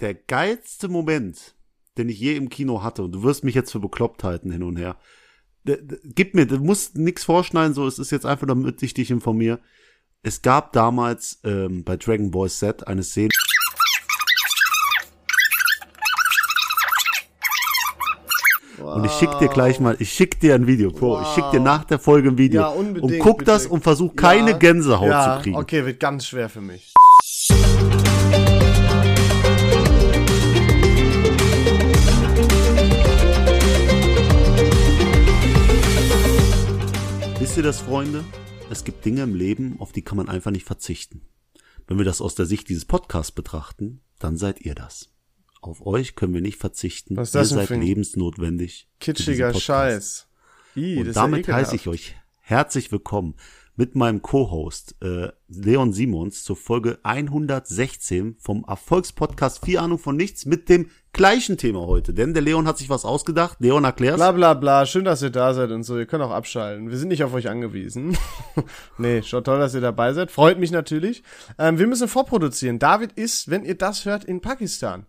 der geilste Moment, den ich je im Kino hatte, und du wirst mich jetzt für Beklopptheiten hin und her, gib mir, du musst nix vorschneiden, so, es ist jetzt einfach, damit ich dich informiere. Es gab damals ähm, bei Dragon Ball Z eine Szene. Und ich schick dir gleich mal, ich schick dir ein Video, Bro. Ich schick dir nach der Folge ein Video. Ja, unbedingt, und guck bitte. das und versuch keine Ja, Gänsehaut ja, zu kriegen. Okay, wird ganz schwer für mich. Wisst ihr das, Freunde? Es gibt Dinge im Leben, auf die kann man einfach nicht verzichten. Wenn wir das aus der Sicht dieses Podcasts betrachten, dann seid ihr das. Auf euch können wir nicht verzichten. Was ist das ihr seid lebensnotwendig. Kitschiger. Scheiß. Ih, Und ja damit ekelhaft. heiße ich euch herzlich willkommen mit meinem Co-Host äh, Leon Simons zur Folge 116 vom Erfolgspodcast Vier Ahnung von Nichts mit dem gleichen Thema heute. Denn der Leon hat sich was ausgedacht. Leon erklär's. Bla bla bla, schön, dass ihr da seid und so. Ihr könnt auch abschalten. Wir sind nicht auf euch angewiesen. nee, schon toll, dass ihr dabei seid. Freut mich natürlich. Ähm, wir müssen vorproduzieren. David ist, wenn ihr das hört, in Pakistan.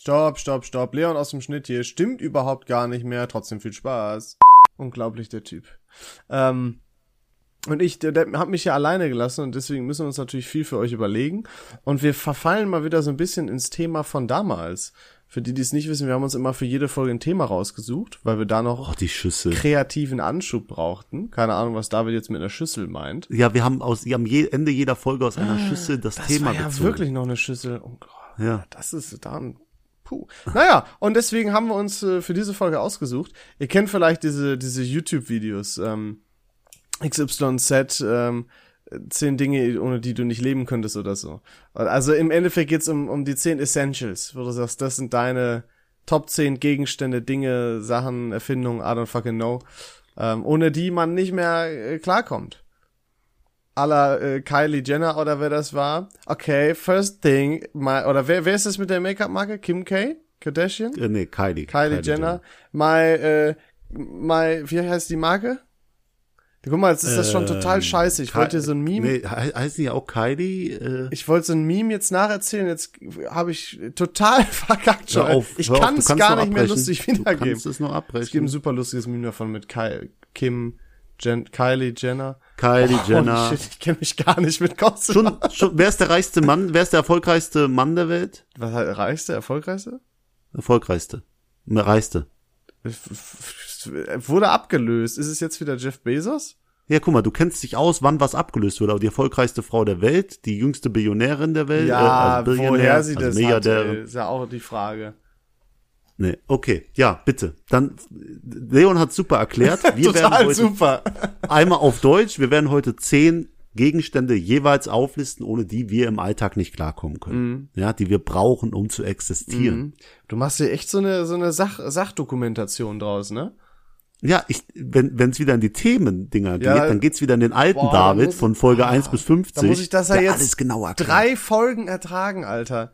Stopp, stopp, stopp. Leon aus dem Schnitt hier. Stimmt überhaupt gar nicht mehr. Trotzdem viel Spaß. Unglaublich, der Typ. Ähm, und ich, der, der hat mich ja alleine gelassen und deswegen müssen wir uns natürlich viel für euch überlegen. Und wir verfallen mal wieder so ein bisschen ins Thema von damals. Für die, die es nicht wissen, wir haben uns immer für jede Folge ein Thema rausgesucht, weil wir da noch Oh, kreativen Anschub brauchten. Keine Ahnung, was David jetzt mit einer Schüssel meint. Ja, wir haben aus, wir haben je, Ende jeder Folge aus einer Schüssel das, Das Thema war ja gezogen. wirklich noch eine Schüssel. Oh Gott, Ja. das ist dann. Puh. Naja, und deswegen haben wir uns äh, für diese Folge ausgesucht. Ihr kennt vielleicht diese, diese YouTube-Videos, ähm, XYZ, ähm, zehn Dinge, ohne die du nicht leben könntest oder so. Also im Endeffekt geht's um, um die zehn Essentials, wo du sagst, das sind deine Top 10 Gegenstände, Dinge, Sachen, Erfindungen, I don't fucking know, ähm, ohne die man nicht mehr äh, klarkommt. Aller äh, Kylie Jenner oder wer das war. Okay, first thing, my, oder wer, wer ist das mit der Make-up-Marke? Kim K? Kardashian? Äh, nee, Kylie. Kylie, Jenner. My, äh, my, wie heißt die Marke? Guck mal, jetzt ist das schon total scheiße. Ich wollte so ein Meme, Ähm, Nee, he heißt die auch Kylie? Äh, ich wollte so ein Meme jetzt nacherzählen, jetzt habe ich total verkackt schon. auf, ich kann du es gar nicht mehr abbrechen. lustig Du wiedergeben. kannst es noch Es gibt ein abbrechen. super lustiges Meme davon mit Ky Kim, Jen Kylie Jenner. Kylie Holy Jenner. shit, ich kenne mich gar nicht mit Gossip. Schon, schon, wer ist der reichste Mann? Wer ist der erfolgreichste Mann der Welt? Was reichste, erfolgreichste? Erfolgreichste. Reichste. Wurde abgelöst. Ist es jetzt wieder Jeff Bezos? Ja, guck mal, du kennst dich aus, wann was abgelöst wurde, aber die erfolgreichste Frau der Welt, die jüngste Billionärin der Welt, äh, Ja, also Billionär, woher sie also das Milliardärin. ist ja auch die Frage. Nee, okay, ja, bitte. Dann, Leon hat super erklärt. Wir werden heute super. einmal auf Deutsch, wir werden heute zehn Gegenstände jeweils auflisten, ohne die wir im Alltag nicht klarkommen können. Mhm. Ja, die wir brauchen, um zu existieren. Du machst hier echt so eine, so eine Sach Sachdokumentation draus, ne? Ja, ich, wenn es wieder in die Themendinger geht, Ja, dann geht's wieder in den alten boah, da David muss- von Folge 1 bis 50. Da muss ich das ja jetzt alles genau drei Folgen ertragen, Alter.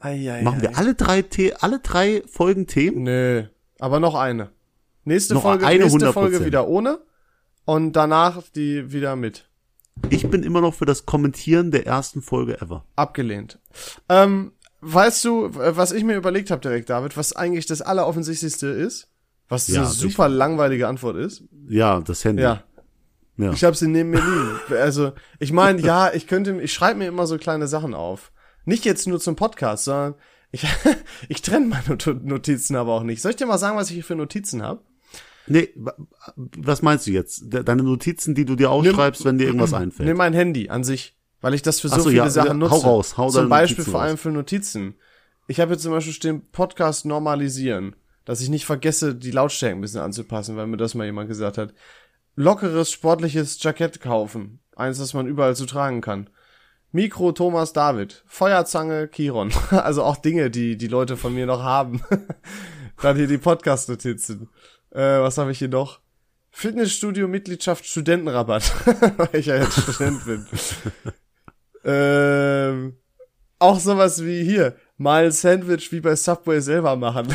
Eieiei. Machen wir alle drei, The alle drei Folgen Themen? Nö, aber noch eine. Nächste Noch Folge, eine nächste 100%. Folge wieder ohne und danach die wieder mit. Ich bin immer noch für das Kommentieren der ersten Folge ever. Abgelehnt. Ähm, weißt du, was ich mir überlegt habe direkt, David, was eigentlich das alleroffensichtlichste ist? Was Ja, eine super langweilige Antwort ist? Ja, das Handy. Ja. Ja. Ich habe sie neben mir liegen. Also, ich meine, ja, ich könnte, ich schreibe mir immer so kleine Sachen auf. Nicht jetzt nur zum Podcast, sondern ich, ich trenne meine Not- Notizen aber auch nicht. Soll ich dir mal sagen, was ich hier für Notizen habe? Nee, wa- was meinst du jetzt? De- Deine Notizen, die du dir aufschreibst, wenn dir irgendwas einfällt. Nimm mein Handy an sich, weil ich das für so, so, viele ja, Sachen ja, nutze. hau raus, hau Zum Beispiel Notizen vor allem für Notizen. Ich habe jetzt zum Beispiel stehen Podcast normalisieren, dass ich nicht vergesse, die Lautstärke ein bisschen anzupassen, weil mir das mal jemand gesagt hat. Lockeres, sportliches Jackett kaufen. Eins, das man überall so tragen kann. Mikro Thomas David. Feuerzange Kiron. Also auch Dinge, die die Leute von mir noch haben. Dann hier die Podcast-Notizen. Äh, was habe ich hier noch? Fitnessstudio-Mitgliedschaft Studentenrabatt. Weil ich ja jetzt Student bin. ähm, auch sowas wie hier. Mal ein Sandwich wie bei Subway selber machen.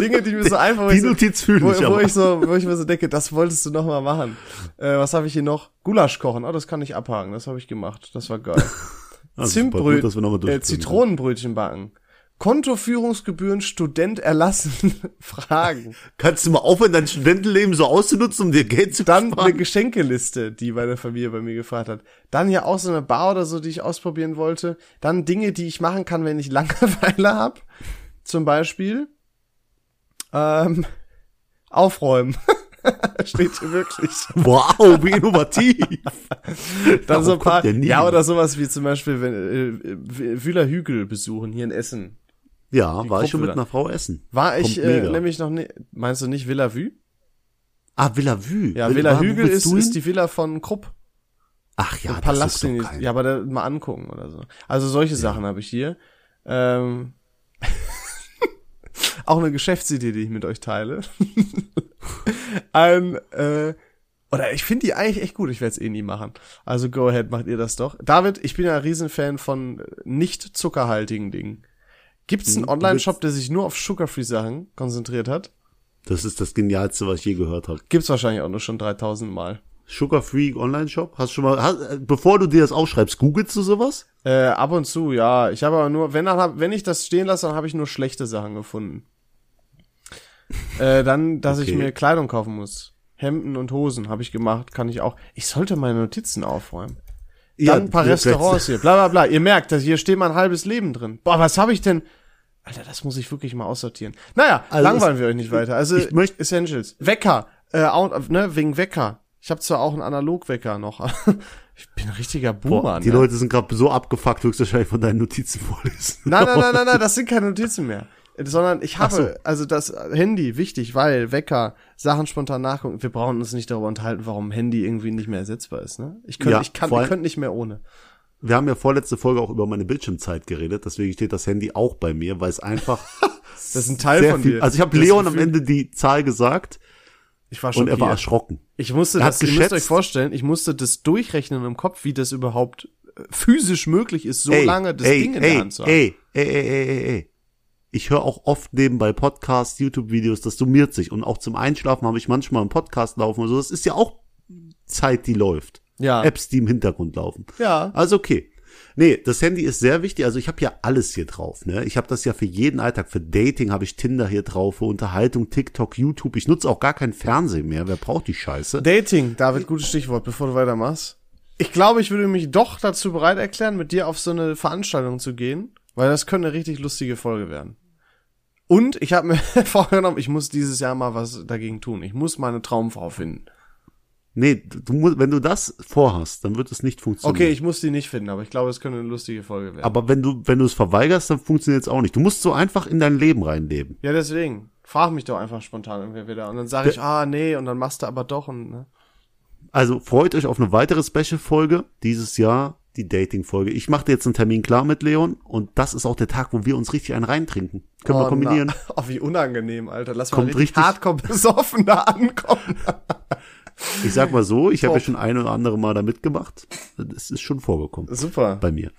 Dinge, die mir so einfach, Die ich so- Notiz fühle wo, ich wo ich so, wo ich mir so denke, das wolltest du noch mal machen. Äh, was habe ich hier noch? Gulasch kochen. Oh, das kann ich abhaken. Das habe ich gemacht. Das war geil. Ah, super, gut, Zimtbrötchen, äh. Zitronenbrötchen backen. Kontoführungsgebühren Student erlassen Fragen. Kannst du mal aufhören, dein Studentenleben so auszunutzen, um dir Geld zu Dann eine sparen? Geschenkeliste, die meine Familie bei mir gefragt hat. Dann ja auch so eine Bar oder so, die ich ausprobieren wollte. Dann Dinge, die ich machen kann, wenn ich Langeweile hab. Zum Beispiel ähm, aufräumen. Steht hier wirklich. Wow, wie innovativ. Dann so ein paar, ja ja, oder sowas wie zum Beispiel, wenn äh, äh, Wühler Hügel besuchen hier in Essen. Ja, war ich schon mit einer Frau essen. War ich äh, nämlich noch nicht, meinst du nicht Villa Vue? Ah, Villa Vue. Ja, Villa wo Hügel ist, ist die Villa von Krupp. Ach ja, Ein das Palast, ist doch ich, ja, aber da, mal angucken oder so. Also solche Sachen habe ich hier. Ähm, auch eine Geschäftsidee, die ich mit euch teile. Ein, äh, oder ich finde die eigentlich echt gut, ich werde es eh nie machen. Also go ahead, macht ihr das doch. David, ich bin ja ein Riesenfan von nicht zuckerhaltigen Dingen. Gibt es einen Hm, Online-Shop, der sich nur auf Sugar-Free-Sachen konzentriert hat? Das ist das Genialste, was ich je gehört habe. Gibt's wahrscheinlich auch nur schon 3000 Mal. Sugar Free Online Shop? Hast du schon mal, hast, äh, bevor du dir das aufschreibst, googelst du sowas? Äh, ab und zu, ja. Ich habe aber nur, wenn dann hab, wenn ich das stehen lasse, dann habe ich nur schlechte Sachen gefunden. Äh, dann, dass ich Okay. mir Kleidung kaufen muss. Hemden und Hosen habe ich gemacht, kann ich auch. Ich sollte meine Notizen aufräumen. Dann ein paar ja, Restaurants hier, bla bla bla. Ihr merkt, dass hier steht mein halbes Leben drin. Boah, was habe ich denn? Alter, das muss ich wirklich mal aussortieren. Naja, Also langweilen wir euch nicht weiter. Also ich möcht- Essentials. Wecker, äh, auch, ne, wegen Wecker. Ich habe zwar auch einen Analogwecker noch. aber ich bin ein richtiger Boomer. Boah, die ne? Leute sind gerade so abgefuckt, höchstwahrscheinlich von deinen Notizen vorlesen. Nein, nein, nein, nein, nein, das sind keine Notizen mehr. Sondern ich habe, so. also das Handy, wichtig, weil Wecker, Sachen spontan nachgucken. Wir brauchen uns nicht darüber unterhalten, warum Handy irgendwie nicht mehr ersetzbar ist, ne? Ich könnte, Ja, ich kann, ich könnte nicht mehr ohne. Wir haben ja vorletzte Folge auch über meine Bildschirmzeit geredet, deswegen steht das Handy auch bei mir, weil es einfach Das ist ein Teil von viel, dir. also ich habe Leon am Ende die Zahl gesagt ich war und schon er war erschrocken. Ich musste das, ihr müsst euch vorstellen, ich musste das durchrechnen im Kopf, wie das überhaupt äh, physisch möglich ist, so ey, lange das ey, Ding in ey, der Hand zu haben. Ey, ey, ey, ey, ey, ey. Ich höre auch oft nebenbei Podcasts, YouTube-Videos, das summiert sich. Und auch zum Einschlafen habe ich manchmal einen Podcast laufen und so. Das ist ja auch Zeit, die läuft. Ja. Apps, die im Hintergrund laufen. Ja. Also okay. Nee, das Handy ist sehr wichtig. Also ich habe ja alles hier drauf. Ne? Ich habe das ja für jeden Alltag. Für Dating habe ich Tinder hier drauf, für Unterhaltung, TikTok, YouTube. Ich nutze auch gar kein Fernsehen mehr. Wer braucht die Scheiße? Dating, David, gutes Stichwort, bevor du weitermachst. Ich glaube, ich würde mich doch dazu bereit erklären, mit dir auf so eine Veranstaltung zu gehen, weil das könnte eine richtig lustige Folge werden. Und ich habe mir vorgenommen, ich muss dieses Jahr mal was dagegen tun. Ich muss meine Traumfrau finden. Nee, du musst, wenn du das vorhast, dann wird es nicht funktionieren. Okay, ich muss die nicht finden, aber ich glaube, es könnte eine lustige Folge werden. Aber wenn du, wenn du es verweigerst, dann funktioniert es auch nicht. Du musst so einfach in dein Leben reinleben. ja, deswegen. Frag mich doch einfach spontan irgendwer wieder. Und dann sage ich, ah, nee, und dann machst du aber doch. Und, ne? Also freut euch auf eine weitere Special-Folge dieses Jahr, die Dating-Folge. Ich mache dir jetzt einen Termin klar mit Leon und das ist auch der Tag, wo wir uns richtig einen reintrinken. Können wir Oh, kombinieren. Na, oh, wie unangenehm, Alter. Lass Kommt mal richtig, richtig- hardcore besoffen da ankommen. Ich sag mal so, ich habe ja schon ein oder andere Mal da mitgemacht. Das ist schon vorgekommen Super. bei mir.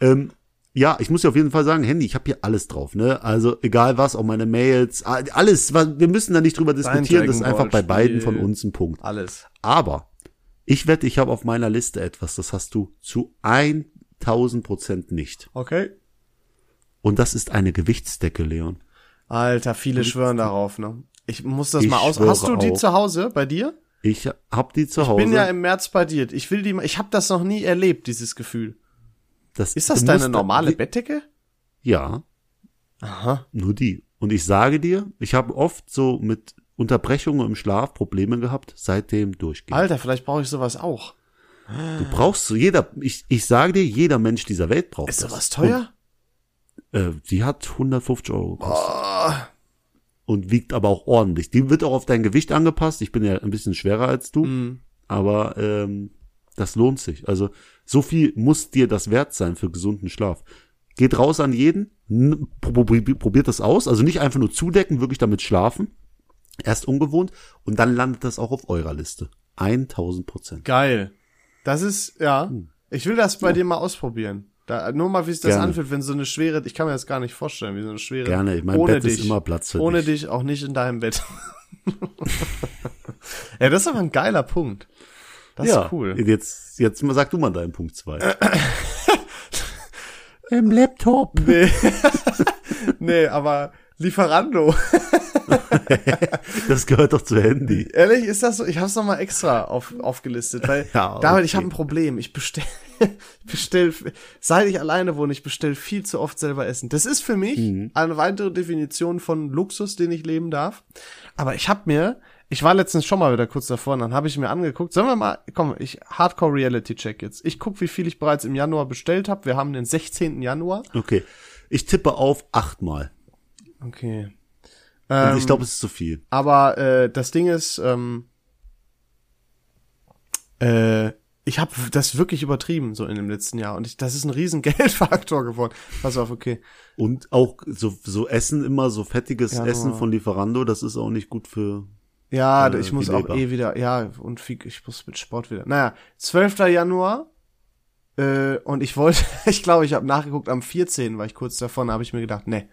Ähm, ja, ich muss dir auf jeden Fall sagen, Handy, ich habe hier alles drauf, ne? Also egal was, auch meine Mails, alles, was, wir müssen da nicht drüber diskutieren, das ist einfach bei beiden von uns ein Punkt. Alles. Aber ich wette, ich habe auf meiner Liste etwas, das hast du zu 1000 Prozent nicht. Okay. Und das ist eine Gewichtsdecke, Leon. Alter, viele schwören darauf, ne? Ich muss das Ich mal aus. Hast du die auch. zu Hause bei dir? Ich hab die zu Ich Hause. bin ja im März bei dir. Ich will die mal, ich habe das noch nie erlebt, dieses Gefühl. das, Ist das deine normale wie- Bettdecke? Ja, Aha. nur die. Und ich sage dir, ich habe oft so mit Unterbrechungen im Schlaf Probleme gehabt, seitdem durchgehend. Alter, vielleicht brauche ich sowas auch. Du brauchst so jeder, ich, ich sage dir, jeder Mensch dieser Welt braucht Ist das. sowas teuer? Und, äh, die hat 150 Euro gekostet. Oh, Und wiegt aber auch ordentlich. Die wird auch auf dein Gewicht angepasst. Ich bin ja ein bisschen schwerer als du. mm. Aber ähm, das lohnt sich. Also so viel muss dir das wert sein für gesunden Schlaf. Geht raus an jeden, probiert das aus. Also nicht einfach nur zudecken, wirklich damit schlafen. Erst ungewohnt und dann landet das auch auf eurer Liste. 1000 Prozent. Geil. Das ist, ja. Ich will das bei dir mal ausprobieren. Da, nur mal, wie sich das Gerne. anfühlt, wenn so eine schwere, ich kann mir das gar nicht vorstellen, wie so eine schwere. Gerne. Mein ohne Bett dich, ist immer Platz für Ohne dich. dich auch nicht in deinem Bett. ja, das ist aber ein geiler Punkt. Das ja, ist cool. Jetzt, jetzt sag du mal deinen Punkt zwei. Im Laptop. Nee. nee, aber Lieferando. Das gehört doch zu Handy. Ehrlich, ist das so? Ich hab's noch mal extra auf, aufgelistet, weil Ja, David, ich okay. habe ein Problem. Ich bestell, bestell, seit ich alleine wohne, ich bestell viel zu oft selber Essen. Das ist für mich Mhm. eine weitere Definition von Luxus, den ich leben darf. Aber ich habe mir, ich war letztens schon mal wieder kurz davor, und dann habe ich mir angeguckt. Sollen wir mal, komm, ich Hardcore Reality Check jetzt. Ich guck, wie viel ich bereits im Januar bestellt habe. Wir haben den 16. Januar. Okay. Ich tippe auf achtmal. Okay. Ähm, ich glaube, es ist zu viel. Aber äh, das Ding ist, ähm, äh, ich habe das wirklich übertrieben so in dem letzten Jahr und ich, das ist ein riesen Geldfaktor geworden. Pass auf, okay. Und auch so, so Essen, immer so fettiges Ja, Essen von Lieferando, das ist auch nicht gut für. Ja, Äh, ich muss auch Leber. eh wieder, ja, und ich muss mit Sport wieder. Naja, 12. Januar äh, und ich wollte, ich glaube, ich habe nachgeguckt, am 14. war ich kurz davon, habe ich mir gedacht, nee,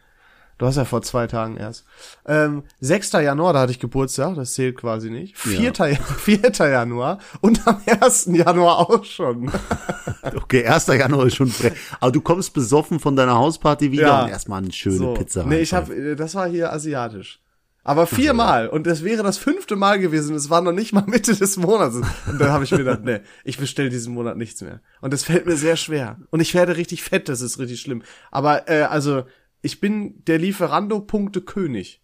du hast ja vor zwei Tagen erst. Ähm, 6. Januar, da hatte ich Geburtstag, das zählt quasi nicht. 4. Ja. 4. Januar und am 1. Januar auch schon. Okay, 1. Januar ist schon frech. Aber du kommst besoffen von deiner Hausparty wieder Ja. und erstmal eine schöne So. Pizza Nee, ich habe, das war hier asiatisch. Aber viermal. Und das wäre das fünfte Mal gewesen. Es war noch nicht mal Mitte des Monats. Und dann habe ich mir gedacht, nee, ich bestelle diesen Monat nichts mehr. Und das fällt mir sehr schwer. Und ich werde richtig fett, das ist richtig schlimm. Aber äh, also, ich bin der Lieferando-Punkte König.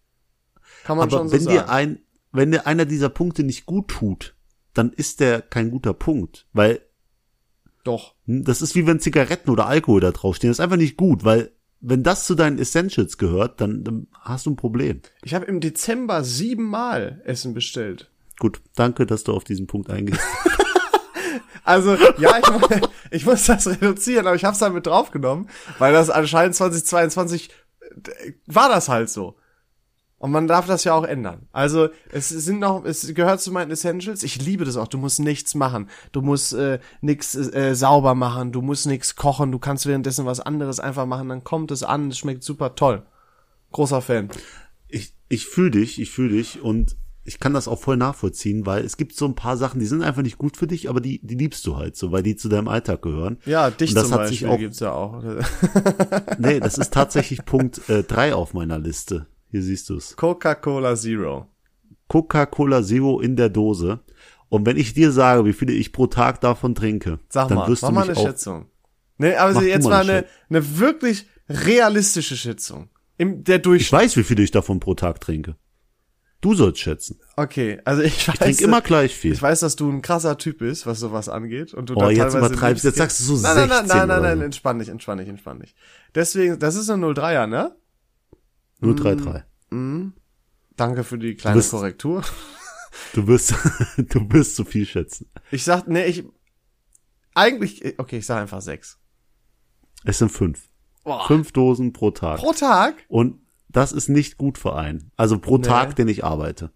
Kann man Aber schon so wenn sagen. dir ein, wenn dir einer dieser Punkte nicht gut tut, dann ist der kein guter Punkt. Weil Doch. hm, das ist wie wenn Zigaretten oder Alkohol da draufstehen. Das ist einfach nicht gut, weil wenn das zu deinen Essentials gehört, dann, dann hast du ein Problem. Ich habe im Dezember siebenmal Essen bestellt. Gut, danke, dass du auf diesen Punkt eingehst. Also, ja, ich, ich muss das reduzieren, aber ich habe es dann mit draufgenommen, weil das anscheinend 2022 äh, war das halt so. Und man darf das ja auch ändern. Also, es sind noch, es gehört zu meinen Essentials. Ich liebe das auch. Du musst nichts machen. Du musst äh, nichts äh, sauber machen. Du musst nichts kochen. Du kannst währenddessen was anderes einfach machen. Dann kommt es an. Es schmeckt super toll. Großer Fan. ich, ich fühle dich, ich fühle dich und ich kann das auch voll nachvollziehen, weil es gibt so ein paar Sachen, die sind einfach nicht gut für dich, aber die, die liebst du halt so, weil die zu deinem Alltag gehören. Ja, dich Und das zum hat sich Beispiel auch- gibt's ja auch. Nee, das ist tatsächlich Punkt äh, drei auf meiner Liste. Hier siehst du es. Coca-Cola Zero. Coca-Cola Zero in der Dose. Und wenn ich dir sage, wie viele ich pro Tag davon trinke, Sag dann mal, wirst mach du mal mich eine auch, Schätzung. Nee, aber Mach du jetzt mal mal eine eine, wirklich realistische Schätzung. Im, der Ich Durchschnitt. weiß, wie viele ich davon pro Tag trinke. Du sollst schätzen. Okay, also ich weiß. Ich trinke immer gleich viel. Ich weiß, dass du ein krasser Typ bist, was sowas angeht. Und du Oh, jetzt übertreibst Jetzt sagst du so nein, nein, nein, 16 nein, nein, oder nein, so. entspann dich, entspann dich, entspann dich. Deswegen, das ist eine 03er, ne? 033. Danke für die kleine bist- Korrektur. Du wirst, du wirst zu viel schätzen. Ich sag, nee, ich, eigentlich, okay, ich sag einfach sechs. Es sind fünf. Boah. Fünf Dosen pro Tag. Pro Tag? Und das ist nicht gut für einen. Also pro Tag, den ich arbeite.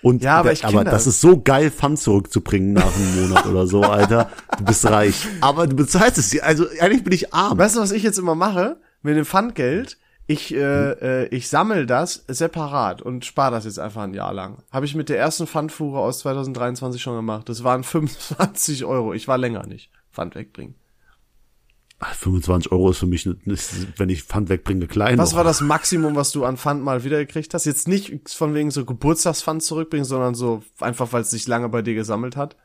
Und Ja, aber ich aber das. ist so geil, Pfand zurückzubringen nach einem Monat oder so, Alter. Du bist reich. Aber du bezahlst es. Also eigentlich bin ich arm. Weißt du, was ich jetzt immer mache? Mit dem Pfandgeld, ich, äh, äh, ich sammel das separat und spare das jetzt einfach ein Jahr lang. Habe ich mit der ersten Pfandfuhre aus 2023 schon gemacht. Das waren 25 Euro. Ich war länger nicht Pfand wegbringen. Ah, 25 Euro ist für mich, ist, wenn ich Pfand wegbringe, klein. Was noch. war das Maximum, was du an Pfand mal wiedergekriegt hast? Jetzt nicht von wegen so Geburtstagspfand zurückbringen, sondern so einfach, weil es sich lange bei dir gesammelt hat.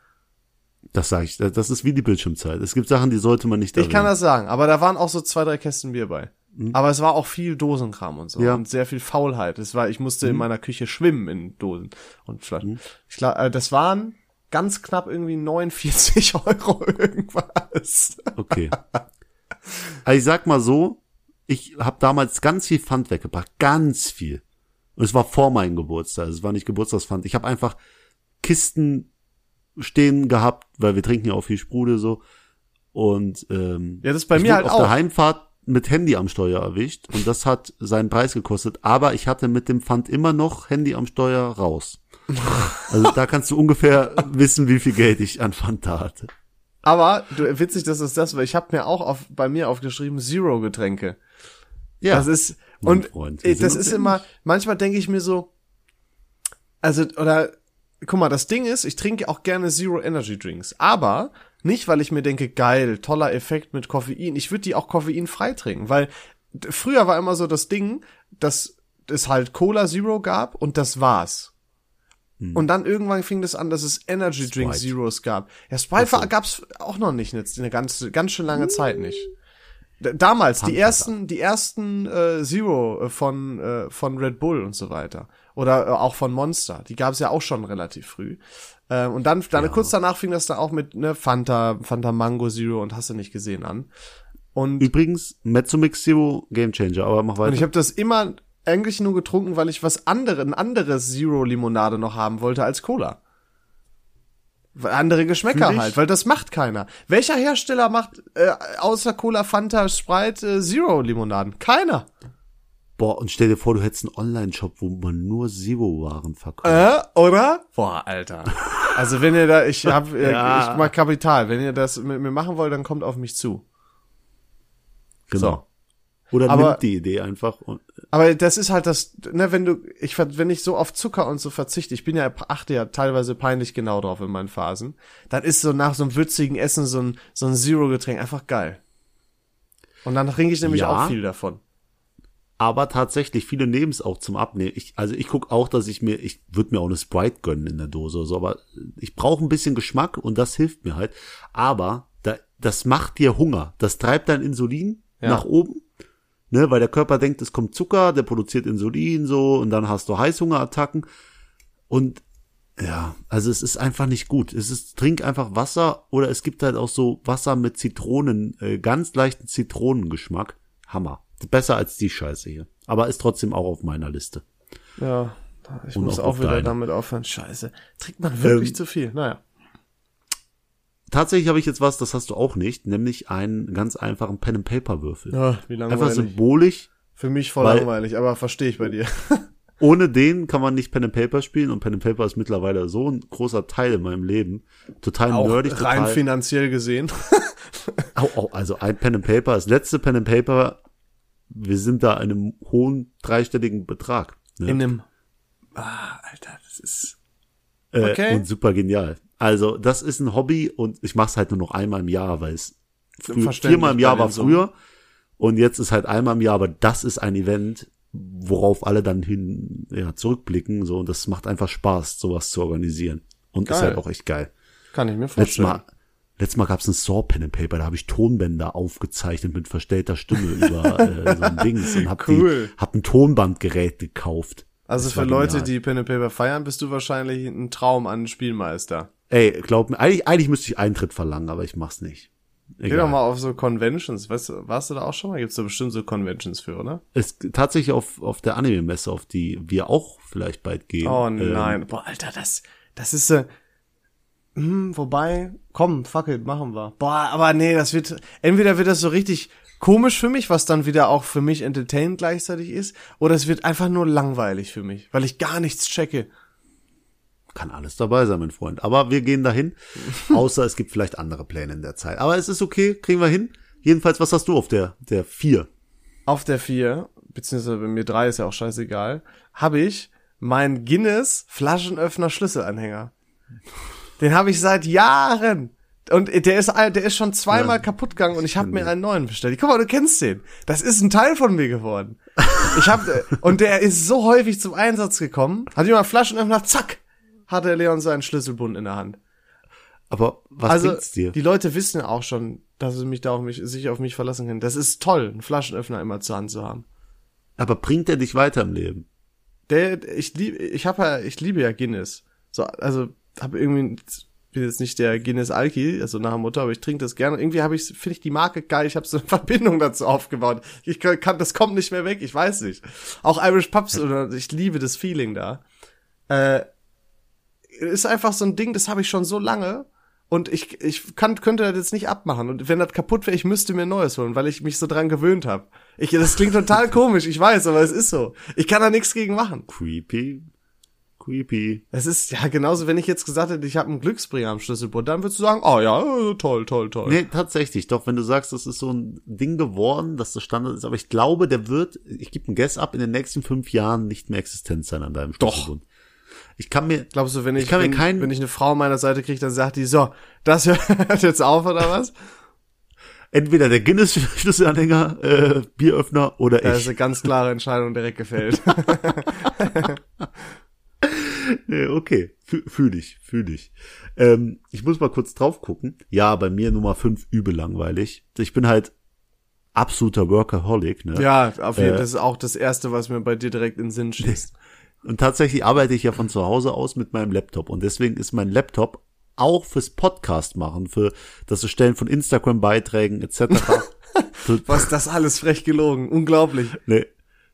Das sage ich. Das ist wie die Bildschirmzeit. Es gibt Sachen, die sollte man nicht Ich kann erwähnen. das sagen, aber da waren auch so zwei, drei Kästen Bier bei. Aber es war auch viel Dosenkram und so Ja. und sehr viel Faulheit. Es war, ich musste in meiner Küche schwimmen in Dosen und Flaschen. Ich glaub, äh, das waren ganz knapp irgendwie 49 Euro irgendwas. Okay. Also ich sag mal so, ich habe damals ganz viel Pfand weggebracht, ganz viel. Und es war vor meinem Geburtstag, es war nicht Geburtstagspfand. Ich habe einfach Kisten stehen gehabt, weil wir trinken ja auch viel Sprudel so. Und ähm, Ja, das ist bei mir halt auf auch. der Heimfahrt mit Handy am Steuer erwischt und das hat seinen Preis gekostet. Aber ich hatte mit dem Pfand immer noch Handy am Steuer raus. Also da kannst du ungefähr wissen, wie viel Geld ich an Pfand da hatte. Aber du, witzig, dass es das war. Ich habe mir auch auf, bei mir aufgeschrieben Zero Getränke. Ja, Das ist und Freund, das ist immer. Manchmal denke ich mir so, also oder guck mal, das Ding ist, ich trinke auch gerne Zero Energy Drinks, aber Nicht, weil ich mir denke, geil, toller Effekt mit Koffein. Ich würde die auch koffeinfrei trinken, weil früher war immer so das Ding, dass es halt Cola Zero gab und das war's. Und dann irgendwann fing das an, dass es Energy Drink Sprite. Zeros gab. Ja, Sprite war, gab's auch noch nicht eine ganze, ganz schön lange Zeit nicht. Damals, die ersten, die ersten äh, Zero äh, von, äh, von Red Bull und so weiter. Oder äh, auch von Monster. Die gab's ja auch schon relativ früh. Äh, und dann, dann kurz danach fing das dann auch mit ne, Fanta, Fanta Mango Zero und hast du nicht gesehen an. Und, Übrigens, Mezzomix Zero Game Changer, aber mach weiter. und ich habe das immer eigentlich nur getrunken, weil ich was andere, ein anderes Zero Limonade noch haben wollte als Cola. Weil Andere Geschmäcker halt, weil das macht keiner. Welcher Hersteller macht äh, außer Cola, Fanta, Sprite äh, Zero Limonaden? Keiner. Boah, und stell dir vor, du hättest einen Online-Shop, wo man nur Zero-Waren verkauft. Äh, oder? Boah, Alter. Also wenn ihr da, ich hab, äh, Ja. ich mag Kapital. Wenn ihr das mit mir machen wollt, dann kommt auf mich zu. genau. Oder Aber- nimmt die Idee einfach und Aber das ist halt das, ne, wenn du, ich, ver- wenn ich so auf Zucker und so verzichte, ich bin ja, achte ja teilweise peinlich genau drauf in meinen Phasen, dann ist so nach so einem würzigen Essen so ein, so ein Zero-Getränk einfach geil. Und dann trinke ich nämlich Ja. auch viel davon. Aber tatsächlich, viele nehmen es auch zum Abnehmen. Ich, also ich guck auch, dass ich mir, ich würde mir auch eine Sprite gönnen in der Dose oder so, aber ich brauche ein bisschen Geschmack und das hilft mir halt. Aber da, das macht dir Hunger. Das treibt dein Insulin Ja. nach oben, ne, weil der Körper denkt, es kommt Zucker, der produziert Insulin so und dann hast du Heißhungerattacken und ja, also es ist einfach nicht gut. Es ist, trink einfach Wasser oder es gibt halt auch so Wasser mit Zitronen, äh, ganz leichten Zitronengeschmack. Hammer. Besser als die Scheiße hier. Aber ist trotzdem auch auf meiner Liste. Ja, ich Und muss auch auch wieder deine. damit aufhören. Scheiße. Trinkt man wirklich Ähm, zu viel? Naja. Tatsächlich habe ich jetzt was, das hast du auch nicht, nämlich einen ganz einfachen Pen and Paper Würfel. Ja, wie Einfach langweilig. symbolisch. Für mich voll weil- langweilig, aber verstehe ich bei dir. Ohne den kann man nicht Pen and Paper spielen und Pen and Paper ist mittlerweile so ein großer Teil in meinem Leben. Total Auch nerdig, rein total. finanziell gesehen. Au, au, also ein Pen and Paper, das letzte Pen and Paper, wir sind da in einem hohen dreistelligen Betrag. Ne? In einem, ah, Alter, das ist, Äh, Okay. Und super genial. Also das ist ein Hobby und ich mache es halt nur noch einmal im Jahr, weil es viermal im Jahr war früher und jetzt ist halt einmal im Jahr, aber das ist ein Event, worauf alle dann hin ja, zurückblicken so und das macht einfach Spaß, sowas zu organisieren und ist Geil. halt auch echt geil. kann ich mir Letztes vorstellen. Mal, letztes Mal gab's ein Saw Pen and Paper, da habe ich Tonbänder aufgezeichnet mit verstellter Stimme über äh, so ein Dings und hab, Cool. die, hab ein Tonbandgerät gekauft. Also Das für Leute, genial. die Pen and Paper feiern, bist du wahrscheinlich ein Traum an Spielmeister. Ey, glaub mir, eigentlich, eigentlich müsste ich Eintritt verlangen, aber ich mach's nicht. Geh doch mal auf so Conventions. Weißt du, warst du da auch schon mal? Gibt's da bestimmt so Conventions für, oder? Es tatsächlich auf, auf der Anime-Messe, auf die wir auch vielleicht bald gehen. Oh ähm, nein. Boah, Alter, das, das ist, äh, hm, wobei, komm, fuck it, machen wir. Boah, aber nee, das wird, entweder wird das so richtig komisch für mich, was dann wieder auch für mich entertainend gleichzeitig ist, oder es wird einfach nur langweilig für mich, weil ich gar nichts checke. Kann alles dabei sein, mein Freund. Aber wir gehen dahin. Außer es gibt vielleicht andere Pläne in der Zeit. Aber es ist okay, kriegen wir hin. Jedenfalls, was hast du auf der, der vier? Auf der vier beziehungsweise bei mir drei ist ja auch scheißegal, habe ich mein Guinness Flaschenöffner Schlüsselanhänger. Den habe ich seit Jahren. Und der ist, der ist schon zweimal Ja. kaputt gegangen und ich habe mir einen neuen bestellt. Guck mal, du kennst den. Das ist ein Teil von mir geworden. Ich hab, und der ist so häufig zum Einsatz gekommen. Hat jemand Flaschenöffner, zack, hatte Leon seinen Schlüsselbund in der Hand. Aber was also, bringt's dir? die Leute wissen ja auch schon, dass sie mich da auf mich, sich auf mich verlassen können. Das ist toll, einen Flaschenöffner immer zur Hand zu haben. Aber bringt er dich weiter im Leben? Der, ich liebe, ich habe ja, ich liebe ja Guinness. So, also habe irgendwie, bin jetzt nicht der Guinness Alki, also nach Motto, aber ich trinke das gerne. Irgendwie habe ich, finde ich die Marke geil. Ich habe so eine Verbindung dazu aufgebaut. Ich kann, kann, das kommt nicht mehr weg. Ich weiß nicht. Auch Irish Pubs oder ich liebe das Feeling da. Äh, ist einfach so ein Ding, das habe ich schon so lange. Und ich, ich kann, könnte das jetzt nicht abmachen. Und wenn das kaputt wäre, ich müsste mir ein neues holen, weil ich mich so dran gewöhnt habe. Ich, das klingt total komisch, ich weiß, aber es ist so. Ich kann da nichts gegen machen. Creepy. Creepy. Es ist ja genauso, wenn ich jetzt gesagt hätte, ich habe einen Glücksbringer am Schlüsselbund, dann würdest du sagen, oh ja, äh, toll, toll, toll. Nee, tatsächlich. Doch, wenn du sagst, das ist so ein Ding geworden, dass das Standard ist, aber ich glaube, der wird, ich gebe einen Guess ab, in den nächsten fünf Jahren nicht mehr existent sein an deinem Doch. Schlüsselbund. Ich kann mir, Glaubst du, wenn ich, Ich kann mir wenn, kein- wenn ich eine Frau an meiner Seite kriege, dann sagt die, so, das hört jetzt auf oder was? entweder der Guinness-Schlüsselanhänger, äh, Bieröffner oder Das ist ich. eine ganz klare Entscheidung direkt gefällt. Äh, okay, fühle ich, fühle ich. Ähm, ich muss mal kurz drauf gucken. Ja, bei mir Nummer 5 übel langweilig. Ich bin halt absoluter Workaholic, ne? ja, auf jeden Fall. Äh, Das ist auch das Erste, was mir bei dir direkt in den Sinn schießt. Und tatsächlich arbeite ich ja von zu Hause aus mit meinem Laptop. Und deswegen ist mein Laptop auch fürs Podcast machen, für das Erstellen von Instagram-Beiträgen etc. Was ist das alles frech gelogen? Unglaublich. nee,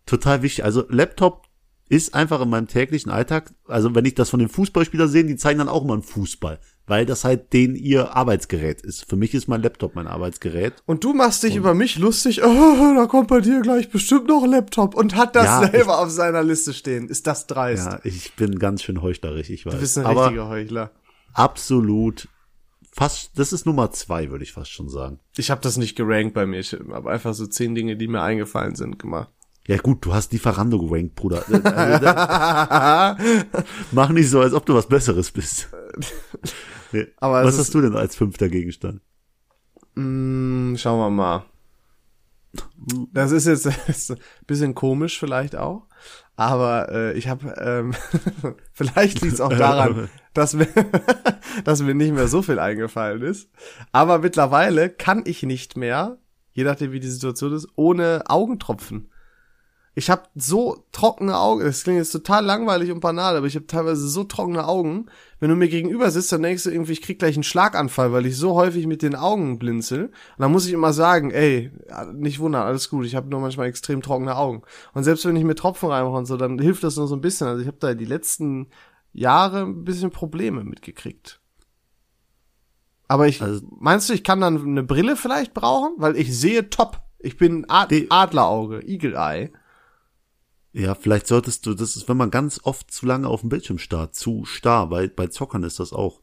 total wichtig. Also Laptop ist einfach in meinem täglichen Alltag, also wenn ich das von den Fußballspielern sehe, die zeigen dann auch immer einen Fußball, weil das halt den ihr Arbeitsgerät ist. Für mich ist mein Laptop mein Arbeitsgerät. Und du machst dich über mich lustig, oh, da kommt bei dir gleich bestimmt noch ein Laptop und hat das Ja, selber auf seiner Liste stehen. Ist das dreist? Ja, ich bin ganz schön heuchlerisch, ich weiß. du bist ein Aber richtiger Heuchler. absolut fast, das ist Nummer zwei, würde ich fast schon sagen. Ich habe das nicht gerankt bei mir. Ich habe einfach so zehn Dinge, die mir eingefallen sind, gemacht. Ja gut, du hast Lieferando gerankt, Bruder. Also, da- Mach nicht so, als ob du was Besseres bist. Nee. Aber was hast du denn als fünfter Gegenstand? Mm, schauen wir mal. Das ist jetzt ist ein bisschen komisch vielleicht auch, aber äh, ich habe ähm, vielleicht liegt es auch daran, dass mir dass mir nicht mehr so viel eingefallen ist. Aber mittlerweile kann ich nicht mehr, je nachdem wie die Situation ist, ohne Augentropfen. Ich habe so trockene Augen. Das klingt jetzt total langweilig und banal, aber ich habe teilweise so trockene Augen. Wenn du mir gegenüber sitzt, dann denkst du irgendwie, ich krieg gleich einen Schlaganfall, weil ich so häufig mit den Augen blinzel. Und dann muss ich immer sagen, ey, nicht wundern, alles gut. Ich habe nur manchmal extrem trockene Augen. Und selbst wenn ich mir Tropfen reinmache und so, dann hilft das nur so ein bisschen. Also ich habe da die letzten Jahre ein bisschen Probleme mitgekriegt. Aber ich, Also- meinst du, ich kann dann eine Brille vielleicht brauchen? Weil ich sehe top. Ich bin Ad Adlerauge, Eagle Eye. Ja, vielleicht solltest du, das ist, wenn man ganz oft zu lange auf dem Bildschirm starrt, zu starr, weil bei Zockern ist das auch.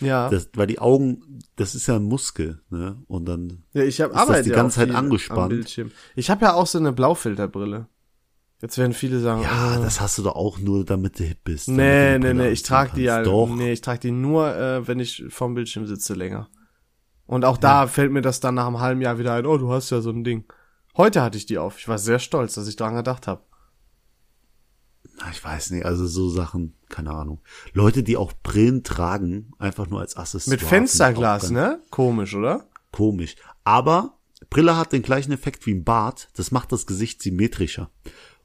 Ja. Das, weil die Augen, das ist ja ein Muskel, ne? Und dann, ja ich habe ist das die ja ganze Zeit angespannt? Ich habe ja auch so eine Blaufilterbrille. Jetzt werden viele sagen, ja, oh, das hast du doch auch nur, damit du hip bist. nee, nee, nee, ich trage die ja. Doch. nee, ich trage die nur, äh, wenn ich vorm Bildschirm sitze länger. Und auch da fällt mir das dann nach einem halben Jahr wieder ein, oh, du hast ja so ein Ding. Heute hatte ich die auf. Ich war sehr stolz, dass ich daran gedacht habe. Na, Ich weiß nicht, also so Sachen, keine Ahnung. Leute, die auch Brillen tragen, einfach nur als Accessoire. Mit Fensterglas, ne? Komisch, oder? Komisch. Aber Brille hat den gleichen Effekt wie ein Bart. Das macht das Gesicht symmetrischer.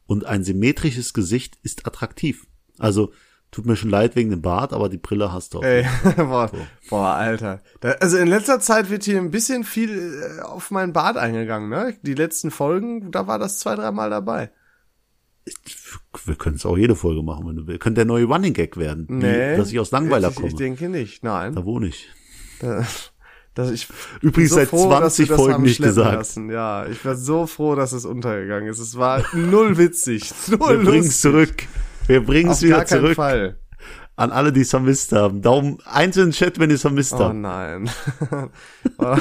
Und ein symmetrisches Gesicht ist attraktiv. Also, tut mir schon leid wegen dem Bart, aber die Brille hast du auch. Ey, boah, boah, Alter. Da, also in letzter Zeit wird hier ein bisschen viel äh, auf meinen Bart eingegangen, ne? Die letzten Folgen, da war das zwei, dreimal dabei. Wir können es auch jede Folge machen, wenn du willst. Könnte der neue Running Gag werden. Nee. Wie, dass ich aus Langweiler ich, komme. Ich denke nicht, nein. da wohne ich. Da, dass ich Übrigens bin seit 20 wir das Folgen haben nicht gesagt. Lassen. Ja, ich war so froh, dass es untergegangen ist. Es war null witzig, null Wir bringen es zurück. Wir bringen es wieder gar keinen zurück Fall. an alle, die es vermisst haben. Daumen eins in den Chat, wenn ihr es vermisst Oh habt. nein.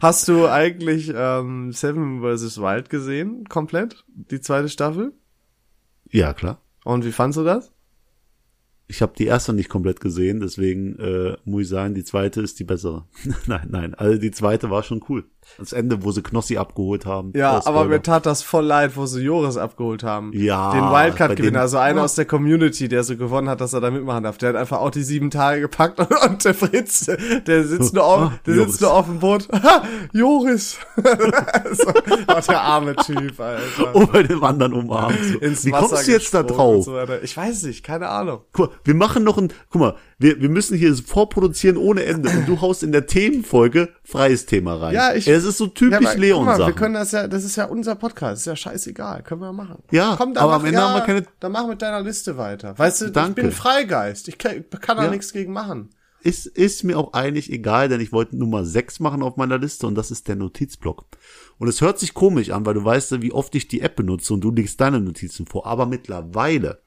Hast du eigentlich ähm, Seven vs. Wild gesehen, komplett? Die zweite Staffel? Ja, klar. Und wie fandst du das? Ich habe die erste nicht komplett gesehen, deswegen äh, muss ich sagen, die zweite ist die bessere. nein, nein, also die zweite war schon cool. Das Ende, wo sie Knossi abgeholt haben. Ja, Oh, aber Spoiler. mir tat das voll leid, wo sie Joris abgeholt haben. Ja, Den Wildcard-Gewinner, also einer Ja. aus der Community, der so gewonnen hat, dass er da mitmachen darf. Der hat einfach auch die sieben Tage gepackt und, und der Fritz, der sitzt nur auf, Ah, der Joris. sitzt nur auf dem Boot. Ha, Joris! so, oh, der arme Typ, Alter. Oh, bei dem anderen umarmt. So. Wie kommst du jetzt da und drauf? So ich weiß nicht, keine Ahnung. Guck mal, wir machen noch ein, guck mal, wir, wir müssen hier vorproduzieren ohne Ende und du haust in der Themenfolge freies Thema rein. Ja, ich- Es ist so Ja, typisch guck Leon mal, wir können das ja, das ist ja unser Podcast, ist ja scheißegal, können wir machen. Ja, Komm, aber mach, am Ende ja, haben wir keine- dann mach mit deiner Liste weiter. Weißt du, Danke. ich bin Freigeist, ich kann, kann da Ja. nichts gegen machen. ist, ist mir auch eigentlich egal, denn ich wollte Nummer 6 machen auf meiner Liste und das ist der Notizblock. Und es hört sich komisch an, weil du weißt ja, wie oft ich die App benutze und du legst deine Notizen vor. Aber mittlerweile,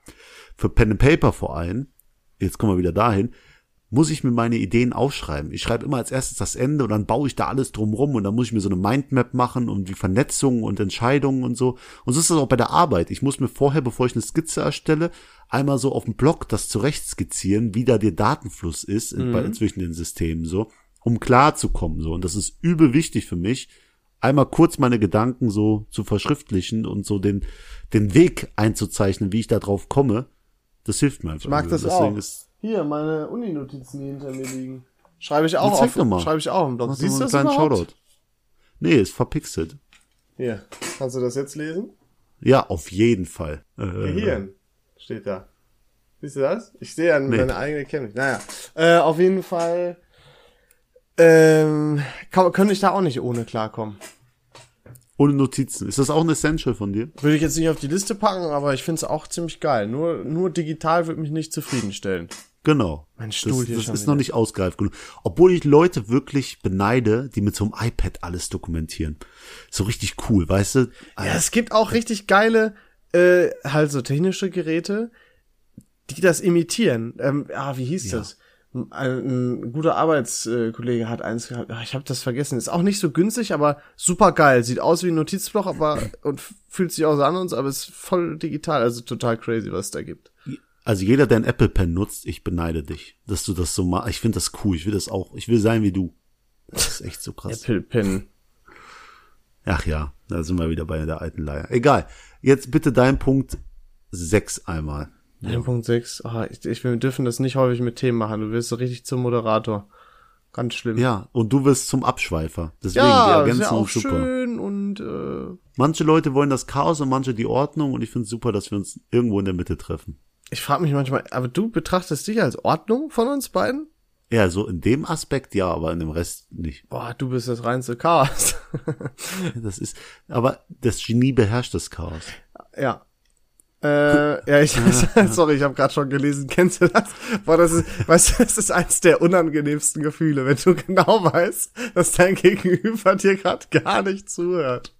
für Pen and Paper vor allem, jetzt kommen wir wieder dahin, muss ich mir meine Ideen aufschreiben. Ich schreibe immer als erstes das Ende und dann baue ich da alles drumrum und dann muss ich mir so eine Mindmap machen und die Vernetzungen und Entscheidungen und so. Und so ist das auch bei der Arbeit. Ich muss mir vorher, bevor ich eine Skizze erstelle, einmal so auf dem Block das zurecht skizzieren, wie da der Datenfluss ist mhm. bei, zwischen den Systemen so, um klar zu kommen so. Und das ist übel wichtig für mich, einmal kurz meine Gedanken so zu verschriftlichen und so den, den Weg einzuzeichnen, wie ich da drauf komme. Das hilft mir einfach. Ich mag das Deswegen auch. Ist, hier, meine Uni-Notizen, die hinter mir liegen. Schreibe ich auch auf. Mal. Schreibe ich auch im Blog. Mach Siehst du das kleinen Shoutout. Nee, ist verpixelt. Hier, kannst du das jetzt lesen? Ja, auf jeden Fall. Äh, Gehirn steht da. Siehst du das? Ich sehe ja nee. meine eigene Chemie. Naja, äh, auf jeden Fall ähm, kann, könnte ich da auch nicht ohne klarkommen. Ohne Notizen. Ist das auch ein Essential von dir? Würde ich jetzt nicht auf die Liste packen, aber ich finde es auch ziemlich geil. Nur, nur digital würde mich nicht zufriedenstellen. Genau. Mein Stuhl das, hier das ist wieder. noch nicht ausgereift genug. Obwohl ich Leute wirklich beneide, die mit so einem iPad alles dokumentieren. So richtig cool, weißt du? Ja, es gibt auch richtig geile, äh, halt so technische Geräte, die das imitieren. Ähm, ah, wie hieß ja. das? Ein, ein guter Arbeitskollege hat eins gehabt. Ich habe das vergessen. Ist auch nicht so günstig, aber super geil. Sieht aus wie ein Notizblock, aber und fühlt sich auch so an uns, aber ist voll digital. Also total crazy, was es da gibt. Also jeder, der ein Apple Pen nutzt, ich beneide dich, dass du das so machst. Ich finde das cool. Ich will das auch. Ich will sein wie du. Das ist echt so krass. Apple Pen. Ach ja, da sind wir wieder bei der alten Leier. Egal. Jetzt bitte dein Punkt sechs einmal. Dein Punkt sechs. Oh, ich, ich, wir dürfen das nicht häufig mit Themen machen. Du wirst so richtig zum Moderator. Ganz schlimm. Ja, und du wirst zum Abschweifer. Deswegen, ja, die ergänzen ist ja auch super. schön und äh, Manche Leute wollen das Chaos und manche die Ordnung und ich finde super, dass wir uns irgendwo in der Mitte treffen. Ich frage mich manchmal, aber du betrachtest dich als Ordnung von uns beiden? Ja, so in dem Aspekt ja, aber in dem Rest nicht. Boah, du bist das reinste Chaos. das ist, aber das Genie beherrscht das Chaos. Ja. Äh, ja, ich, sorry, ich habe gerade schon gelesen, kennst du das? Boah, das ist, weißt du, das ist eins der unangenehmsten Gefühle, wenn du genau weißt, dass dein Gegenüber dir gerade gar nicht zuhört.